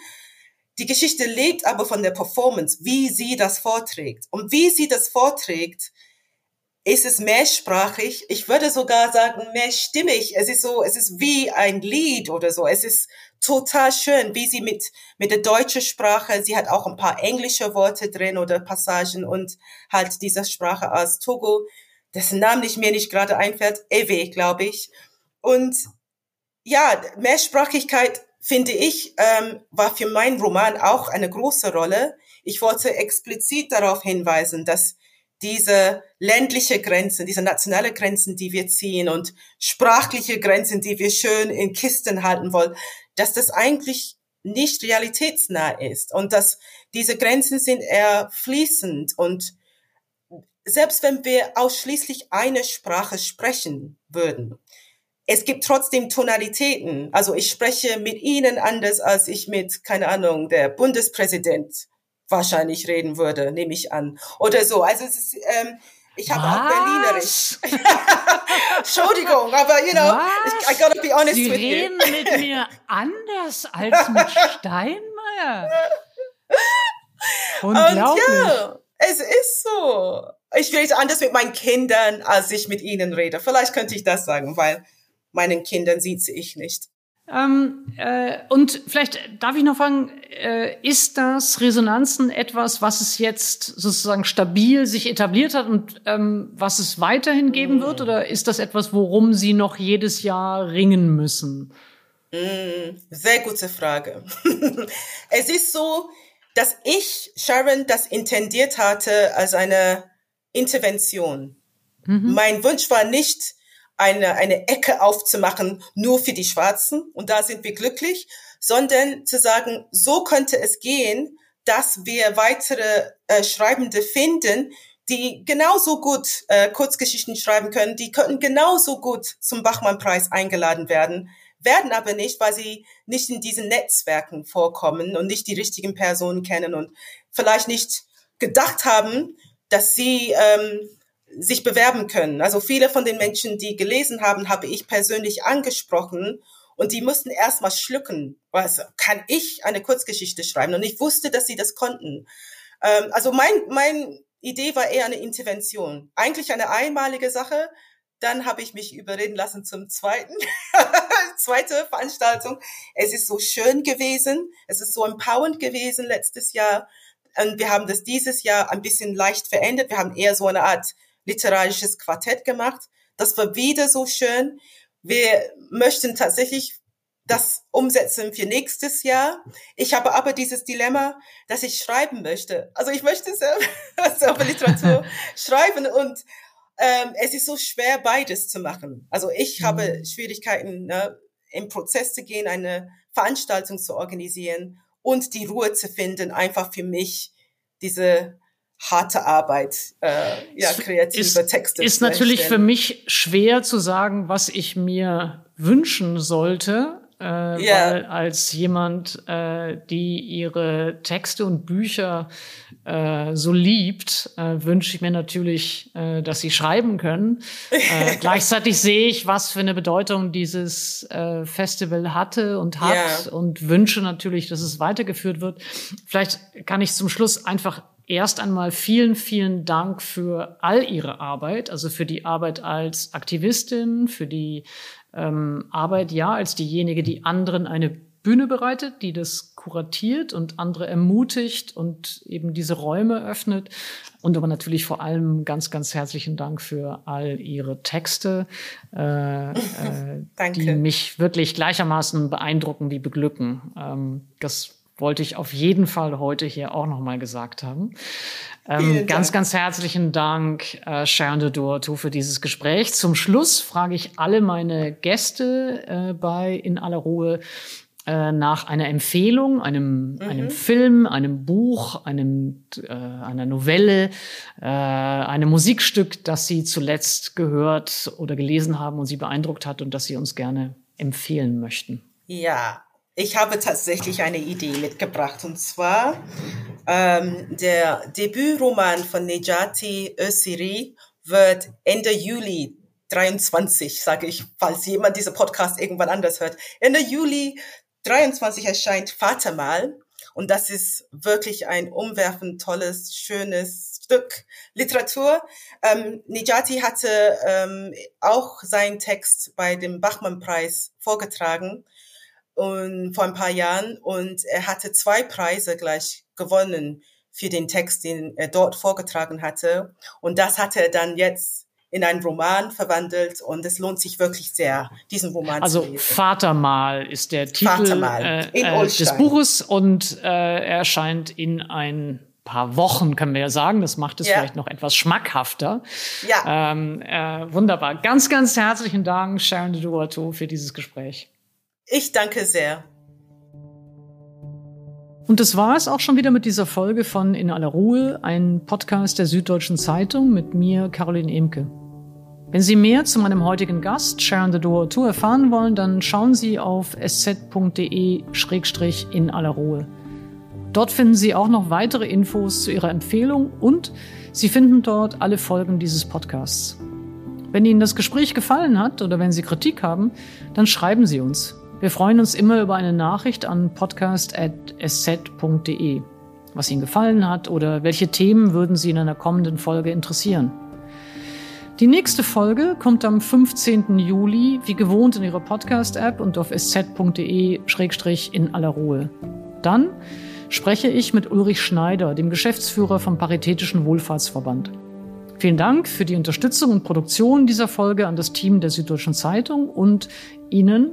Die Geschichte lebt aber von der Performance, wie sie das vorträgt. Und wie sie das vorträgt, ist es mehrsprachig. Ich würde sogar sagen, mehrstimmig. Es ist so, es ist wie ein Lied oder so. Es ist total schön, wie sie mit, mit der deutschen Sprache, sie hat auch ein paar englische Worte drin oder Passagen und halt diese Sprache aus Togo, dessen Namen ich mir nicht gerade einfällt, Ewe, glaube ich. Und ja, Mehrsprachigkeit, finde ich, ähm, war für meinen Roman auch eine große Rolle. Ich wollte explizit darauf hinweisen, dass diese ländliche Grenzen, diese nationale Grenzen, die wir ziehen und sprachliche Grenzen, die wir schön in Kisten halten wollen, dass das eigentlich nicht realitätsnah ist und dass diese Grenzen sind eher fließend und selbst wenn wir ausschließlich eine Sprache sprechen würden, es gibt trotzdem Tonalitäten. Also ich spreche mit Ihnen anders, als ich mit, keine Ahnung, der Bundespräsident wahrscheinlich reden würde, nehme ich an. Oder so. Also es ist, ähm, ich habe auch Berlinerisch. Entschuldigung, aber you know, ich, I gotta be honest Sie with reden you. mit mir anders als mit Steinmeier. Unglaublich. Und ja, es ist so. Ich rede anders mit meinen Kindern, als ich mit ihnen rede. Vielleicht könnte ich das sagen, weil meinen Kindern sieht ich nicht. Ähm, äh, und vielleicht darf ich noch fragen, äh, ist das Resonanzen etwas, was es jetzt sozusagen stabil sich etabliert hat und ähm, was es weiterhin geben mm. wird? Oder ist das etwas, worum Sie noch jedes Jahr ringen müssen? Mm, sehr gute Frage. es ist so, dass ich, Sharon, das intendiert hatte als eine Intervention. Mhm. Mein Wunsch war nicht, eine, eine Ecke aufzumachen, nur für die Schwarzen und da sind wir glücklich, sondern zu sagen, so könnte es gehen, dass wir weitere äh, Schreibende finden, die genauso gut äh, Kurzgeschichten schreiben können, die könnten genauso gut zum Bachmann-Preis eingeladen werden, werden aber nicht, weil sie nicht in diesen Netzwerken vorkommen und nicht die richtigen Personen kennen und vielleicht nicht gedacht haben, dass sie ähm, sich bewerben können. Also viele von den Menschen, die gelesen haben, habe ich persönlich angesprochen und die mussten erstmal schlucken. Was kann ich eine Kurzgeschichte schreiben? Und ich wusste, dass sie das konnten. Ähm, also mein, mein Idee war eher eine Intervention. Eigentlich eine einmalige Sache. Dann habe ich mich überreden lassen zum zweiten, zweite Veranstaltung. Es ist so schön gewesen. Es ist so empowernd gewesen letztes Jahr. Und wir haben das dieses Jahr ein bisschen leicht verändert. Wir haben eher so eine Art literarisches Quartett gemacht. Das war wieder so schön. Wir möchten tatsächlich das umsetzen für nächstes Jahr. Ich habe aber dieses Dilemma, dass ich schreiben möchte. Also ich möchte selber, selber Literatur schreiben und ähm, es ist so schwer, beides zu machen. Also ich mhm. habe Schwierigkeiten, ne, im Prozess zu gehen, eine Veranstaltung zu organisieren und die Ruhe zu finden, einfach für mich diese harte Arbeit, äh, ja, kreative ist, Texte. Ist natürlich für mich schwer zu sagen, was ich mir wünschen sollte, äh, yeah. weil als jemand, äh, die ihre Texte und Bücher äh, so liebt, äh, wünsche ich mir natürlich, äh, dass sie schreiben können. Äh, gleichzeitig sehe ich, was für eine Bedeutung dieses äh, Festival hatte und hat yeah. und wünsche natürlich, dass es weitergeführt wird. Vielleicht kann ich zum Schluss einfach erst einmal vielen, vielen Dank für all Ihre Arbeit, also für die Arbeit als Aktivistin, für die ähm, Arbeit, ja, als diejenige, die anderen eine Bühne bereitet, die das kuratiert und andere ermutigt und eben diese Räume öffnet. Und aber natürlich vor allem ganz, ganz herzlichen Dank für all Ihre Texte, äh, äh, die mich wirklich gleichermaßen beeindrucken wie beglücken. Ähm, das wollte ich auf jeden Fall heute hier auch nochmal gesagt haben. Ähm, ganz, ganz herzlichen Dank, äh, Sharon de Duarto, für dieses Gespräch. Zum Schluss frage ich alle meine Gäste äh, bei In aller Ruhe äh, nach einer Empfehlung, einem, mhm. einem Film, einem Buch, einem, äh, einer Novelle, äh, einem Musikstück, das Sie zuletzt gehört oder gelesen haben und Sie beeindruckt hat und das Sie uns gerne empfehlen möchten. Ja, ich habe tatsächlich eine Idee mitgebracht und zwar ähm, der Debütroman von Nejati Öziri wird Ende Juli 23, sage ich, falls jemand diese Podcast irgendwann anders hört. Ende Juli 23 erscheint Vatermal und das ist wirklich ein umwerfend tolles, schönes Stück Literatur. Ähm, Nijati hatte ähm, auch seinen Text bei dem Bachmann-Preis vorgetragen und vor ein paar Jahren und er hatte zwei Preise gleich gewonnen für den Text, den er dort vorgetragen hatte. Und das hat er dann jetzt in einen Roman verwandelt und es lohnt sich wirklich sehr, diesen Roman also zu lesen. Also Vatermal ist der Titel äh, äh, des Buches und äh, er erscheint in ein paar Wochen, können wir ja sagen. Das macht es ja. vielleicht noch etwas schmackhafter. Ja. Ähm, äh, wunderbar. Ganz, ganz herzlichen Dank, Sharon de Duato, für dieses Gespräch. Ich danke sehr. Und das war es auch schon wieder mit dieser Folge von In aller Ruhe, ein Podcast der Süddeutschen Zeitung mit mir, Caroline Emke. Wenn Sie mehr zu meinem heutigen Gast, Sharon the Door Tour, erfahren wollen, dann schauen Sie auf sz.de-in aller Ruhe. Dort finden Sie auch noch weitere Infos zu Ihrer Empfehlung und Sie finden dort alle Folgen dieses Podcasts. Wenn Ihnen das Gespräch gefallen hat oder wenn Sie Kritik haben, dann schreiben Sie uns. Wir freuen uns immer über eine Nachricht an podcast.sz.de, was Ihnen gefallen hat oder welche Themen würden Sie in einer kommenden Folge interessieren. Die nächste Folge kommt am 15. Juli, wie gewohnt in Ihrer Podcast-App und auf sz.de-in aller Ruhe. Dann spreche ich mit Ulrich Schneider, dem Geschäftsführer vom Paritätischen Wohlfahrtsverband. Vielen Dank für die Unterstützung und Produktion dieser Folge an das Team der Süddeutschen Zeitung und Ihnen